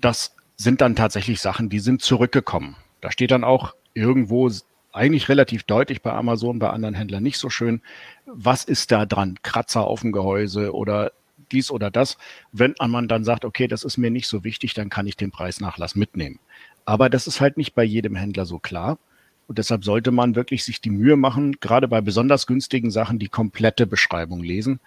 Das sind dann tatsächlich Sachen, die sind zurückgekommen. Da steht dann auch irgendwo eigentlich relativ deutlich bei Amazon, bei anderen Händlern nicht so schön. Was ist da dran? Kratzer auf dem Gehäuse oder dies oder das. Wenn man dann sagt, okay, das ist mir nicht so wichtig, dann kann ich den Preisnachlass mitnehmen. Aber das ist halt nicht bei jedem Händler so klar. Und deshalb sollte man wirklich sich die Mühe machen, gerade bei besonders günstigen Sachen die komplette Beschreibung lesen.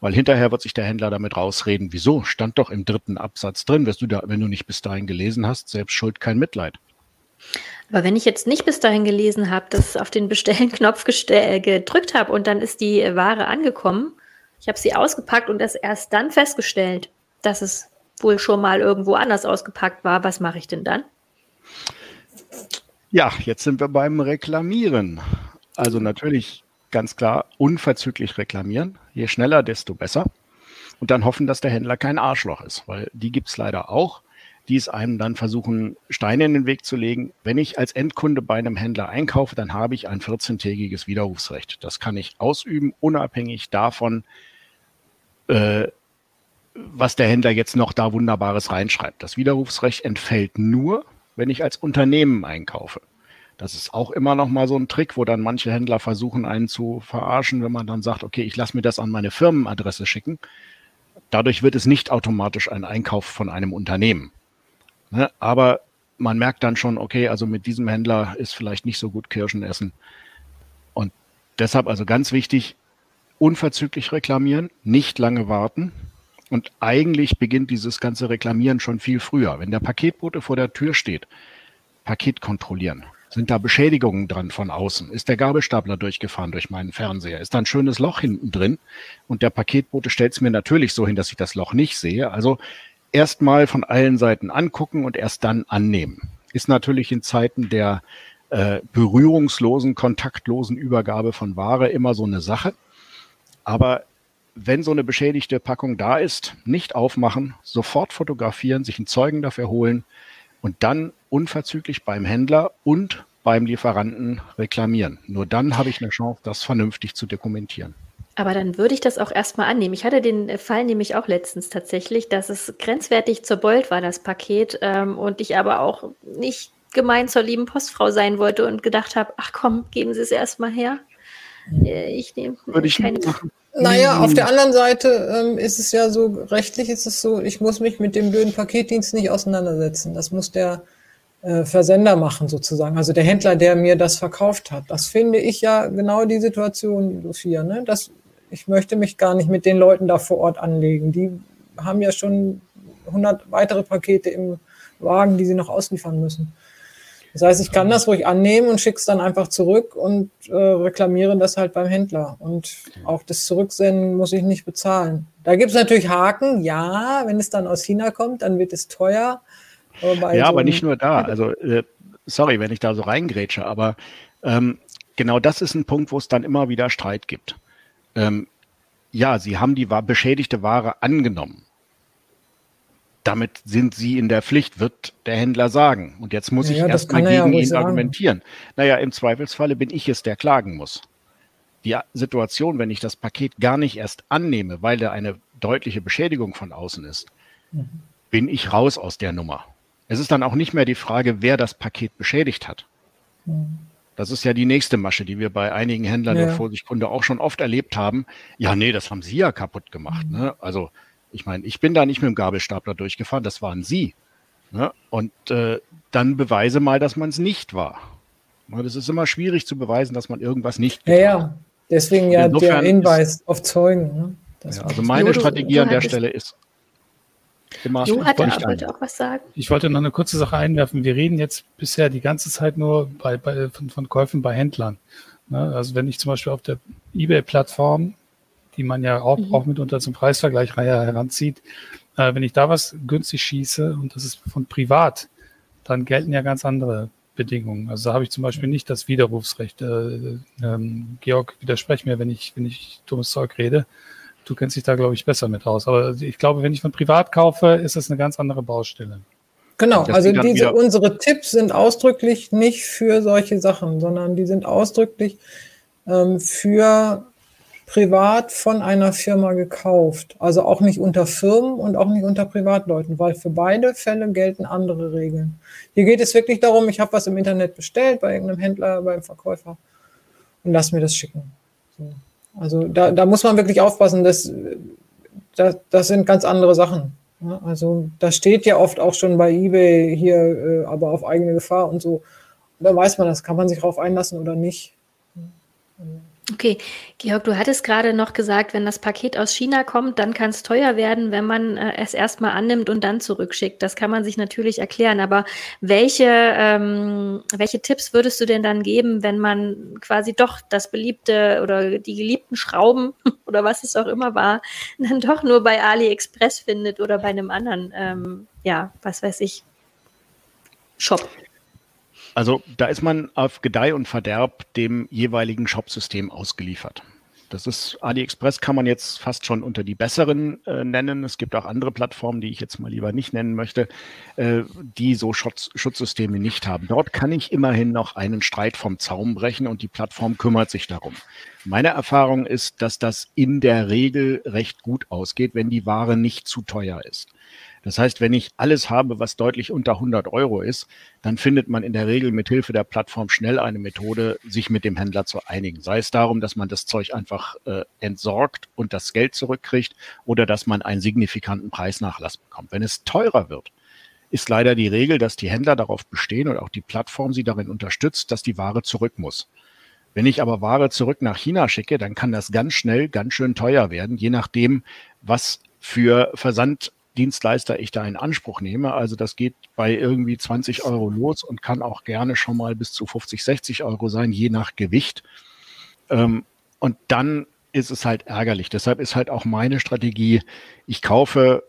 Weil hinterher wird sich der Händler damit rausreden, wieso? Stand doch im dritten Absatz drin, du da, wenn du nicht bis dahin gelesen hast, selbst schuld, kein Mitleid. Aber wenn ich jetzt nicht bis dahin gelesen habe, das auf den Bestellen-Knopf gedrückt habe und dann ist die Ware angekommen, ich habe sie ausgepackt und es erst dann festgestellt, dass es wohl schon mal irgendwo anders ausgepackt war. Was mache ich denn dann? Ja, jetzt sind wir beim Reklamieren. Also natürlich ganz klar unverzüglich reklamieren. Je schneller, desto besser. Und dann hoffen, dass der Händler kein Arschloch ist, weil die gibt es leider auch, die es einem dann versuchen, Steine in den Weg zu legen. Wenn ich als Endkunde bei einem Händler einkaufe, dann habe ich ein 14-tägiges Widerrufsrecht. Das kann ich ausüben, unabhängig davon, äh, was der Händler jetzt noch da Wunderbares reinschreibt. Das Widerrufsrecht entfällt nur, wenn ich als Unternehmen einkaufe. Das ist auch immer noch mal so ein Trick, wo dann manche Händler versuchen, einen zu verarschen, wenn man dann sagt, okay, ich lasse mir das an meine Firmenadresse schicken. Dadurch wird es nicht automatisch ein Einkauf von einem Unternehmen. Ne? Aber man merkt dann schon, okay, also mit diesem Händler ist vielleicht nicht so gut Kirschen essen. Und deshalb also ganz wichtig, unverzüglich reklamieren, nicht lange warten. Und eigentlich beginnt dieses ganze Reklamieren schon viel früher. Wenn der Paketbote vor der Tür steht, Paket kontrollieren. Sind da Beschädigungen dran von außen? Ist der Gabelstapler durchgefahren durch meinen Fernseher? Ist da ein schönes Loch hinten drin? Und der Paketbote stellt es mir natürlich so hin, dass ich das Loch nicht sehe. Also erstmal von allen Seiten angucken und erst dann annehmen. Ist natürlich in Zeiten der äh, berührungslosen, kontaktlosen Übergabe von Ware immer so eine Sache. Aber wenn so eine beschädigte Packung da ist, nicht aufmachen, sofort fotografieren, sich einen Zeugen dafür holen und dann unverzüglich beim Händler und beim Lieferanten reklamieren. Nur dann habe ich eine Chance, das vernünftig zu dokumentieren. Aber dann würde ich das auch erstmal annehmen. Ich hatte den Fall nämlich auch letztens tatsächlich, dass es grenzwertig zerbeult war, das Paket, ähm, und ich aber auch nicht gemein zur lieben Postfrau sein wollte und gedacht habe, ach komm, geben Sie es erstmal her. Äh, ich nehme keine. Naja, auf der anderen Seite ähm, ist es ja so, rechtlich ist es so, ich muss mich mit dem blöden Paketdienst nicht auseinandersetzen. Das muss der äh, Versender machen sozusagen, also der Händler, der mir das verkauft hat. Das finde ich ja genau die Situation, Sophia, ne? Das, ich möchte mich gar nicht mit den Leuten da vor Ort anlegen. Die haben ja schon 100 weitere Pakete im Wagen, die sie noch ausliefern müssen. Das heißt, ich kann das ruhig annehmen und schicke es dann einfach zurück und äh, reklamiere das halt beim Händler. Und auch das Zurücksenden muss ich nicht bezahlen. Da gibt es natürlich Haken, ja, wenn es dann aus China kommt, dann wird es teuer. Aber ja, so aber nicht nur da. Also, äh, sorry, wenn ich da so reingrätsche, aber ähm, genau das ist ein Punkt, wo es dann immer wieder Streit gibt. Ähm, ja, Sie haben die beschädigte Ware angenommen damit sind Sie in der Pflicht, wird der Händler sagen. Und jetzt muss ja, ich erstmal gegen ja ihn sagen. argumentieren. Naja, im Zweifelsfalle bin ich es, der klagen muss. Die Situation, wenn ich das Paket gar nicht erst annehme, weil da eine deutliche Beschädigung von außen ist, mhm. bin ich raus aus der Nummer. Es ist dann auch nicht mehr die Frage, wer das Paket beschädigt hat. Mhm. Das ist ja die nächste Masche, die wir bei einigen Händlern ja. der Vorsichtkunde auch schon oft erlebt haben. Ja, nee, das haben Sie ja kaputt gemacht. Mhm. Ne? Also ich meine, ich bin da nicht mit dem Gabelstapler durchgefahren, das waren Sie. Ne? Und äh, dann beweise mal, dass man es nicht war. Das ist immer schwierig zu beweisen, dass man irgendwas nicht Ja, ja. Deswegen ja der Hinweis ist, auf Zeugen. Ne? Ja, also meine Strategie an der Stelle ist immer. Jo, hat er, wollte auch was sagen. Ich wollte noch eine kurze Sache einwerfen. Wir reden jetzt bisher die ganze Zeit nur bei, bei, von, von Käufen bei Händlern. Ne? Also wenn ich zum Beispiel auf der eBay-Plattform die man ja auch, mhm. auch mitunter zum Preisvergleich heranzieht. Äh, wenn ich da was günstig schieße und das ist von privat, dann gelten ja ganz andere Bedingungen. Also da habe ich zum Beispiel nicht das Widerrufsrecht. Äh, ähm, Georg, widersprech mir, wenn ich, wenn ich dummes Zeug rede. Du kennst dich da, glaube ich, besser mit aus. Aber ich glaube, wenn ich von privat kaufe, ist das eine ganz andere Baustelle. Genau, also diese, unsere Tipps sind ausdrücklich nicht für solche Sachen, sondern die sind ausdrücklich ähm, für privat von einer Firma gekauft. Also auch nicht unter Firmen und auch nicht unter Privatleuten, weil für beide Fälle gelten andere Regeln. Hier geht es wirklich darum, ich habe was im Internet bestellt, bei irgendeinem Händler, beim Verkäufer und lass mir das schicken. So. Also da, da muss man wirklich aufpassen, das, das, das sind ganz andere Sachen. Also da steht ja oft auch schon bei eBay hier, äh, aber auf eigene Gefahr und so. Da weiß man das, kann man sich darauf einlassen oder nicht. Okay, Georg, du hattest gerade noch gesagt, wenn das Paket aus China kommt, dann kann es teuer werden, wenn man äh, es erstmal annimmt und dann zurückschickt. Das kann man sich natürlich erklären. Aber welche, ähm, welche Tipps würdest du denn dann geben, wenn man quasi doch das beliebte oder die geliebten Schrauben oder was es auch immer war, dann doch nur bei AliExpress findet oder bei einem anderen, ähm, ja, was weiß ich, Shop? Also da ist man auf Gedeih und Verderb dem jeweiligen Shopsystem ausgeliefert. Das ist AliExpress kann man jetzt fast schon unter die besseren äh, nennen. Es gibt auch andere Plattformen, die ich jetzt mal lieber nicht nennen möchte, äh, die so Schutz, Schutzsysteme nicht haben. Dort kann ich immerhin noch einen Streit vom Zaum brechen und die Plattform kümmert sich darum. Meine Erfahrung ist, dass das in der Regel recht gut ausgeht, wenn die Ware nicht zu teuer ist. Das heißt, wenn ich alles habe, was deutlich unter 100 Euro ist, dann findet man in der Regel mit Hilfe der Plattform schnell eine Methode, sich mit dem Händler zu einigen. Sei es darum, dass man das Zeug einfach äh, entsorgt und das Geld zurückkriegt oder dass man einen signifikanten Preisnachlass bekommt. Wenn es teurer wird, ist leider die Regel, dass die Händler darauf bestehen und auch die Plattform sie darin unterstützt, dass die Ware zurück muss. Wenn ich aber Ware zurück nach China schicke, dann kann das ganz schnell ganz schön teuer werden, je nachdem, was für Versand Dienstleister ich da in Anspruch nehme. Also das geht bei irgendwie 20 Euro los und kann auch gerne schon mal bis zu 50, 60 Euro sein, je nach Gewicht. Ähm, und dann ist es halt ärgerlich. Deshalb ist halt auch meine Strategie, ich kaufe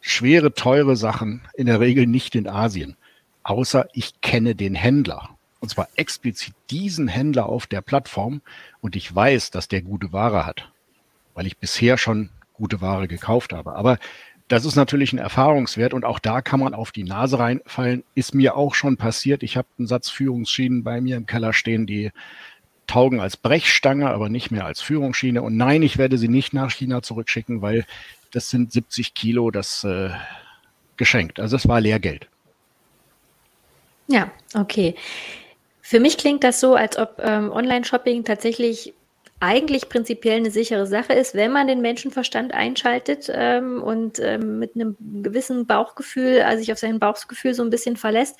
schwere, teure Sachen in der Regel nicht in Asien, außer ich kenne den Händler. Und zwar explizit diesen Händler auf der Plattform und ich weiß, dass der gute Ware hat, weil ich bisher schon gute Ware gekauft habe. Aber das ist natürlich ein Erfahrungswert und auch da kann man auf die Nase reinfallen. Ist mir auch schon passiert. Ich habe einen Satz Führungsschienen bei mir im Keller stehen, die taugen als Brechstange, aber nicht mehr als Führungsschiene. Und nein, ich werde sie nicht nach China zurückschicken, weil das sind 70 Kilo, das äh, geschenkt. Also es war Lehrgeld. Ja, okay. Für mich klingt das so, als ob ähm, Online-Shopping tatsächlich eigentlich prinzipiell eine sichere Sache ist, wenn man den Menschenverstand einschaltet ähm, und ähm, mit einem gewissen Bauchgefühl, also sich auf sein Bauchgefühl so ein bisschen verlässt.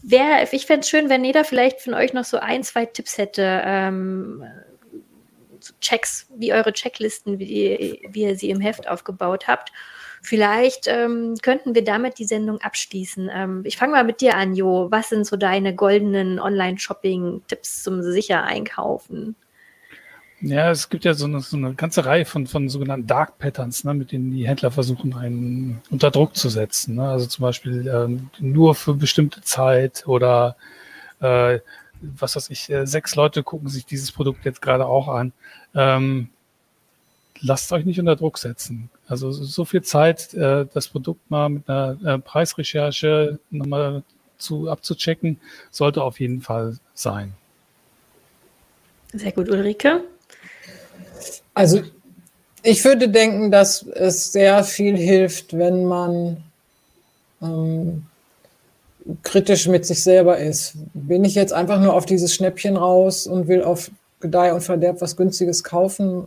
Wer, ich fände es schön, wenn jeder vielleicht von euch noch so ein, zwei Tipps hätte. Ähm, Checks, wie eure Checklisten, wie, wie ihr sie im Heft aufgebaut habt. Vielleicht ähm, könnten wir damit die Sendung abschließen. Ähm, ich fange mal mit dir an, Jo. Was sind so deine goldenen Online-Shopping-Tipps zum sicher Einkaufen? Ja, es gibt ja so eine, so eine ganze Reihe von, von sogenannten Dark Patterns, ne, mit denen die Händler versuchen, einen unter Druck zu setzen. Ne? Also zum Beispiel ähm, nur für bestimmte Zeit oder äh, was weiß ich, äh, sechs Leute gucken sich dieses Produkt jetzt gerade auch an. Ähm, lasst euch nicht unter Druck setzen. Also so viel Zeit, äh, das Produkt mal mit einer äh, Preisrecherche nochmal zu abzuchecken, sollte auf jeden Fall sein. Sehr gut, Ulrike. Also ich würde denken, dass es sehr viel hilft, wenn man ähm, kritisch mit sich selber ist. Bin ich jetzt einfach nur auf dieses Schnäppchen raus und will auf Gedeih und Verderb was Günstiges kaufen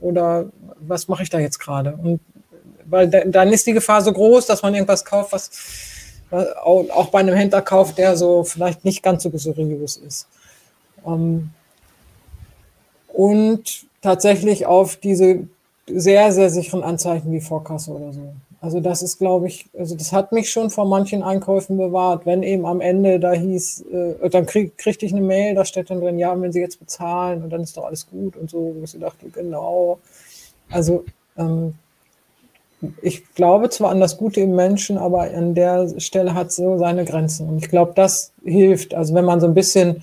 oder was mache ich da jetzt gerade? Und weil dann ist die Gefahr so groß, dass man irgendwas kauft, was auch bei einem Händler kauft, der so vielleicht nicht ganz so seriös ist. Ähm, und tatsächlich auf diese sehr, sehr sicheren Anzeichen wie Vorkasse oder so. Also das ist, glaube ich, also das hat mich schon vor manchen Einkäufen bewahrt, wenn eben am Ende da hieß, äh, dann krieg, kriegte ich eine Mail, da steht dann drin, ja, wenn Sie jetzt bezahlen und dann ist doch alles gut und so, wo ich dachte, genau. Also ähm, ich glaube zwar an das Gute im Menschen, aber an der Stelle hat so seine Grenzen. Und ich glaube, das hilft. Also wenn man so ein bisschen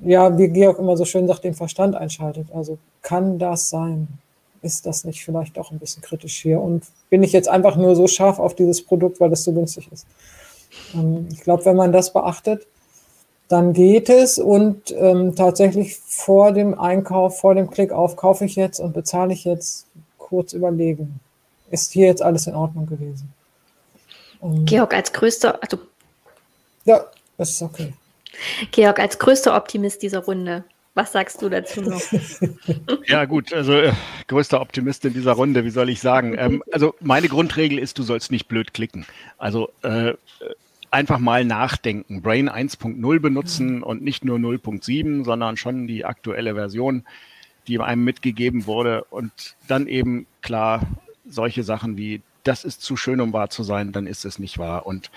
ja, wie Georg immer so schön sagt, den Verstand einschaltet. Also kann das sein? Ist das nicht vielleicht auch ein bisschen kritisch hier? Und bin ich jetzt einfach nur so scharf auf dieses Produkt, weil das so günstig ist? Ähm, ich glaube, wenn man das beachtet, dann geht es und ähm, tatsächlich vor dem Einkauf, vor dem Klick auf, kaufe ich jetzt und bezahle ich jetzt, kurz überlegen. Ist hier jetzt alles in Ordnung gewesen? Und Georg, als größter, also ja, das ist okay. Georg, als größter Optimist dieser Runde, was sagst du dazu noch? ja, gut, also äh, größter Optimist in dieser Runde, wie soll ich sagen? Ähm, also meine Grundregel ist, du sollst nicht blöd klicken. Also äh, einfach mal nachdenken. Brain 1.0 benutzen und nicht nur 0.7, sondern schon die aktuelle Version, die einem mitgegeben wurde. Und dann eben klar solche Sachen wie, das ist zu schön, um wahr zu sein, dann ist es nicht wahr. Und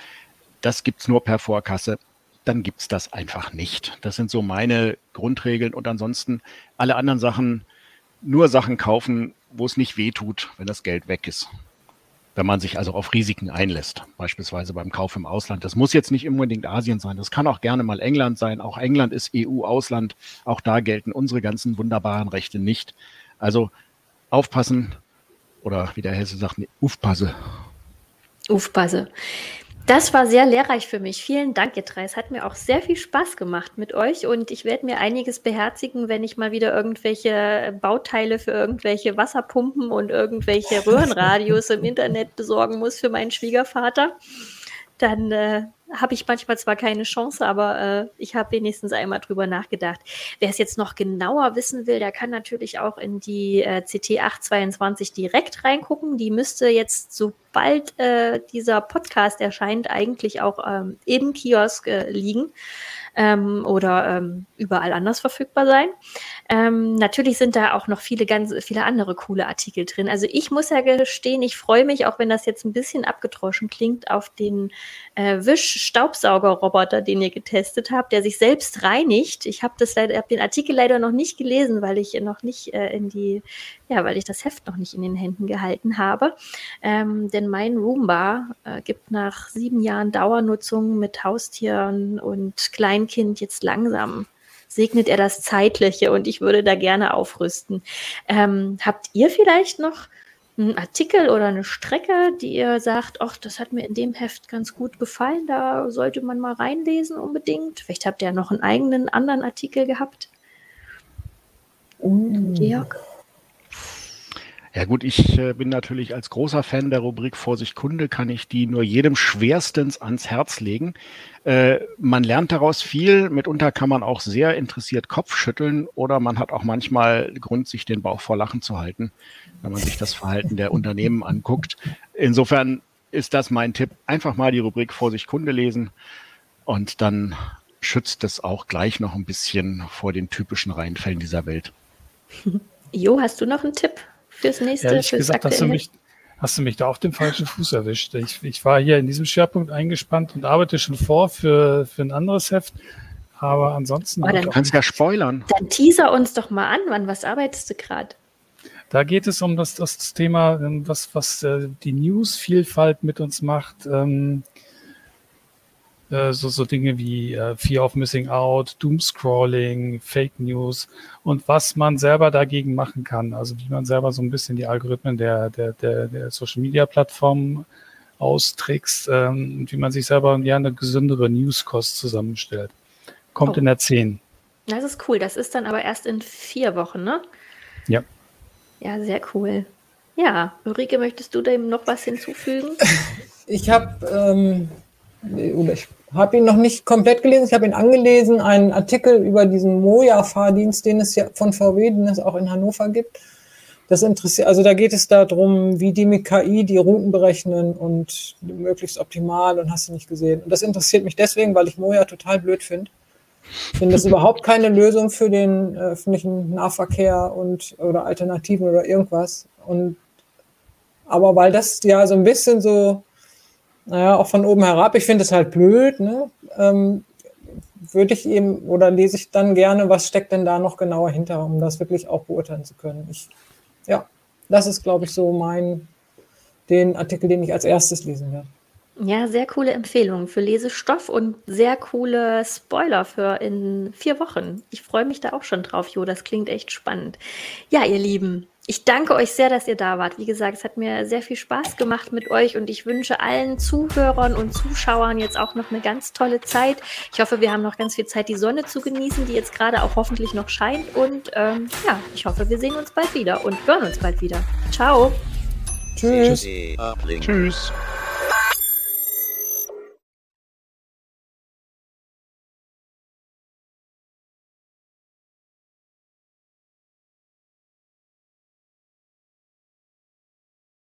das gibt's nur per Vorkasse dann gibt's das einfach nicht. Das sind so meine Grundregeln und ansonsten alle anderen Sachen, nur Sachen kaufen, wo es nicht weh tut, wenn das Geld weg ist. Wenn man sich also auf Risiken einlässt, beispielsweise beim Kauf im Ausland. Das muss jetzt nicht unbedingt Asien sein, das kann auch gerne mal England sein. Auch England ist EU-Ausland, auch da gelten unsere ganzen wunderbaren Rechte nicht. Also aufpassen oder wie der Hesse sagt, aufpasse. Aufpasse. Das war sehr lehrreich für mich. Vielen Dank, ihr drei. Es hat mir auch sehr viel Spaß gemacht mit euch und ich werde mir einiges beherzigen, wenn ich mal wieder irgendwelche Bauteile für irgendwelche Wasserpumpen und irgendwelche Röhrenradios im Internet besorgen muss für meinen Schwiegervater. Dann äh, habe ich manchmal zwar keine Chance, aber äh, ich habe wenigstens einmal drüber nachgedacht. Wer es jetzt noch genauer wissen will, der kann natürlich auch in die äh, CT 822 direkt reingucken. Die müsste jetzt, sobald äh, dieser Podcast erscheint, eigentlich auch ähm, im Kiosk äh, liegen ähm, oder ähm, überall anders verfügbar sein. Ähm, natürlich sind da auch noch viele ganz viele andere coole Artikel drin. Also ich muss ja gestehen, ich freue mich, auch wenn das jetzt ein bisschen abgedroschen klingt, auf den äh, Wisch-Staubsauger-Roboter, den ihr getestet habt, der sich selbst reinigt. Ich habe das leider, habe den Artikel leider noch nicht gelesen, weil ich noch nicht äh, in die, ja, weil ich das Heft noch nicht in den Händen gehalten habe. Ähm, denn mein Roomba äh, gibt nach sieben Jahren Dauernutzung mit Haustieren und Kleinkind jetzt langsam segnet er das Zeitliche und ich würde da gerne aufrüsten. Ähm, habt ihr vielleicht noch einen Artikel oder eine Strecke, die ihr sagt, ach, das hat mir in dem Heft ganz gut gefallen, da sollte man mal reinlesen unbedingt. Vielleicht habt ihr noch einen eigenen anderen Artikel gehabt. Mm. Georg? Ja gut, ich äh, bin natürlich als großer Fan der Rubrik Vorsicht Kunde, kann ich die nur jedem schwerstens ans Herz legen. Äh, man lernt daraus viel, mitunter kann man auch sehr interessiert Kopf schütteln oder man hat auch manchmal Grund, sich den Bauch vor Lachen zu halten, wenn man sich das Verhalten der Unternehmen anguckt. Insofern ist das mein Tipp. Einfach mal die Rubrik Vorsicht Kunde lesen und dann schützt es auch gleich noch ein bisschen vor den typischen Reihenfällen dieser Welt. Jo, hast du noch einen Tipp? Fürs nächste. Ehrlich fürs gesagt, hast du, mich, hast du mich da auf dem falschen Fuß erwischt. Ich, ich war hier in diesem Schwerpunkt eingespannt und arbeite schon vor für, für ein anderes Heft. Aber ansonsten. Oh, dann, kannst du ja spoilern. Dann teaser uns doch mal an, wann was arbeitest du gerade? Da geht es um das, das Thema, ähm, was, was äh, die Newsvielfalt mit uns macht. Ähm, äh, so, so Dinge wie äh, Fear of Missing Out, Doomscrolling, Fake News und was man selber dagegen machen kann. Also wie man selber so ein bisschen die Algorithmen der, der, der, der Social Media Plattformen austrickst ähm, und wie man sich selber ja eine gesündere Newskost zusammenstellt. Kommt oh. in der 10. Das ist cool. Das ist dann aber erst in vier Wochen, ne? Ja. Ja, sehr cool. Ja, Ulrike, möchtest du dem noch was hinzufügen? Ich habe, ähm, oder ich habe ihn noch nicht komplett gelesen. Ich habe ihn angelesen, einen Artikel über diesen Moja-Fahrdienst, den es ja von VW, den es auch in Hannover gibt. Das interessiert, also da geht es darum, wie die mit KI die Routen berechnen und möglichst optimal und hast du nicht gesehen. Und das interessiert mich deswegen, weil ich Moja total blöd finde. Ich finde das überhaupt keine Lösung für den öffentlichen Nahverkehr und oder Alternativen oder irgendwas. Und aber weil das ja so ein bisschen so naja, auch von oben herab. Ich finde es halt blöd, ne? Ähm, würde ich eben oder lese ich dann gerne, was steckt denn da noch genauer hinter, um das wirklich auch beurteilen zu können. Ich, ja, das ist, glaube ich, so mein, den Artikel, den ich als erstes lesen werde. Ja, sehr coole Empfehlung für Lesestoff und sehr coole Spoiler für in vier Wochen. Ich freue mich da auch schon drauf, Jo. Das klingt echt spannend. Ja, ihr Lieben, ich danke euch sehr, dass ihr da wart. Wie gesagt, es hat mir sehr viel Spaß gemacht mit euch und ich wünsche allen Zuhörern und Zuschauern jetzt auch noch eine ganz tolle Zeit. Ich hoffe, wir haben noch ganz viel Zeit, die Sonne zu genießen, die jetzt gerade auch hoffentlich noch scheint. Und ähm, ja, ich hoffe, wir sehen uns bald wieder und hören uns bald wieder. Ciao. Tschüss. Tschüss.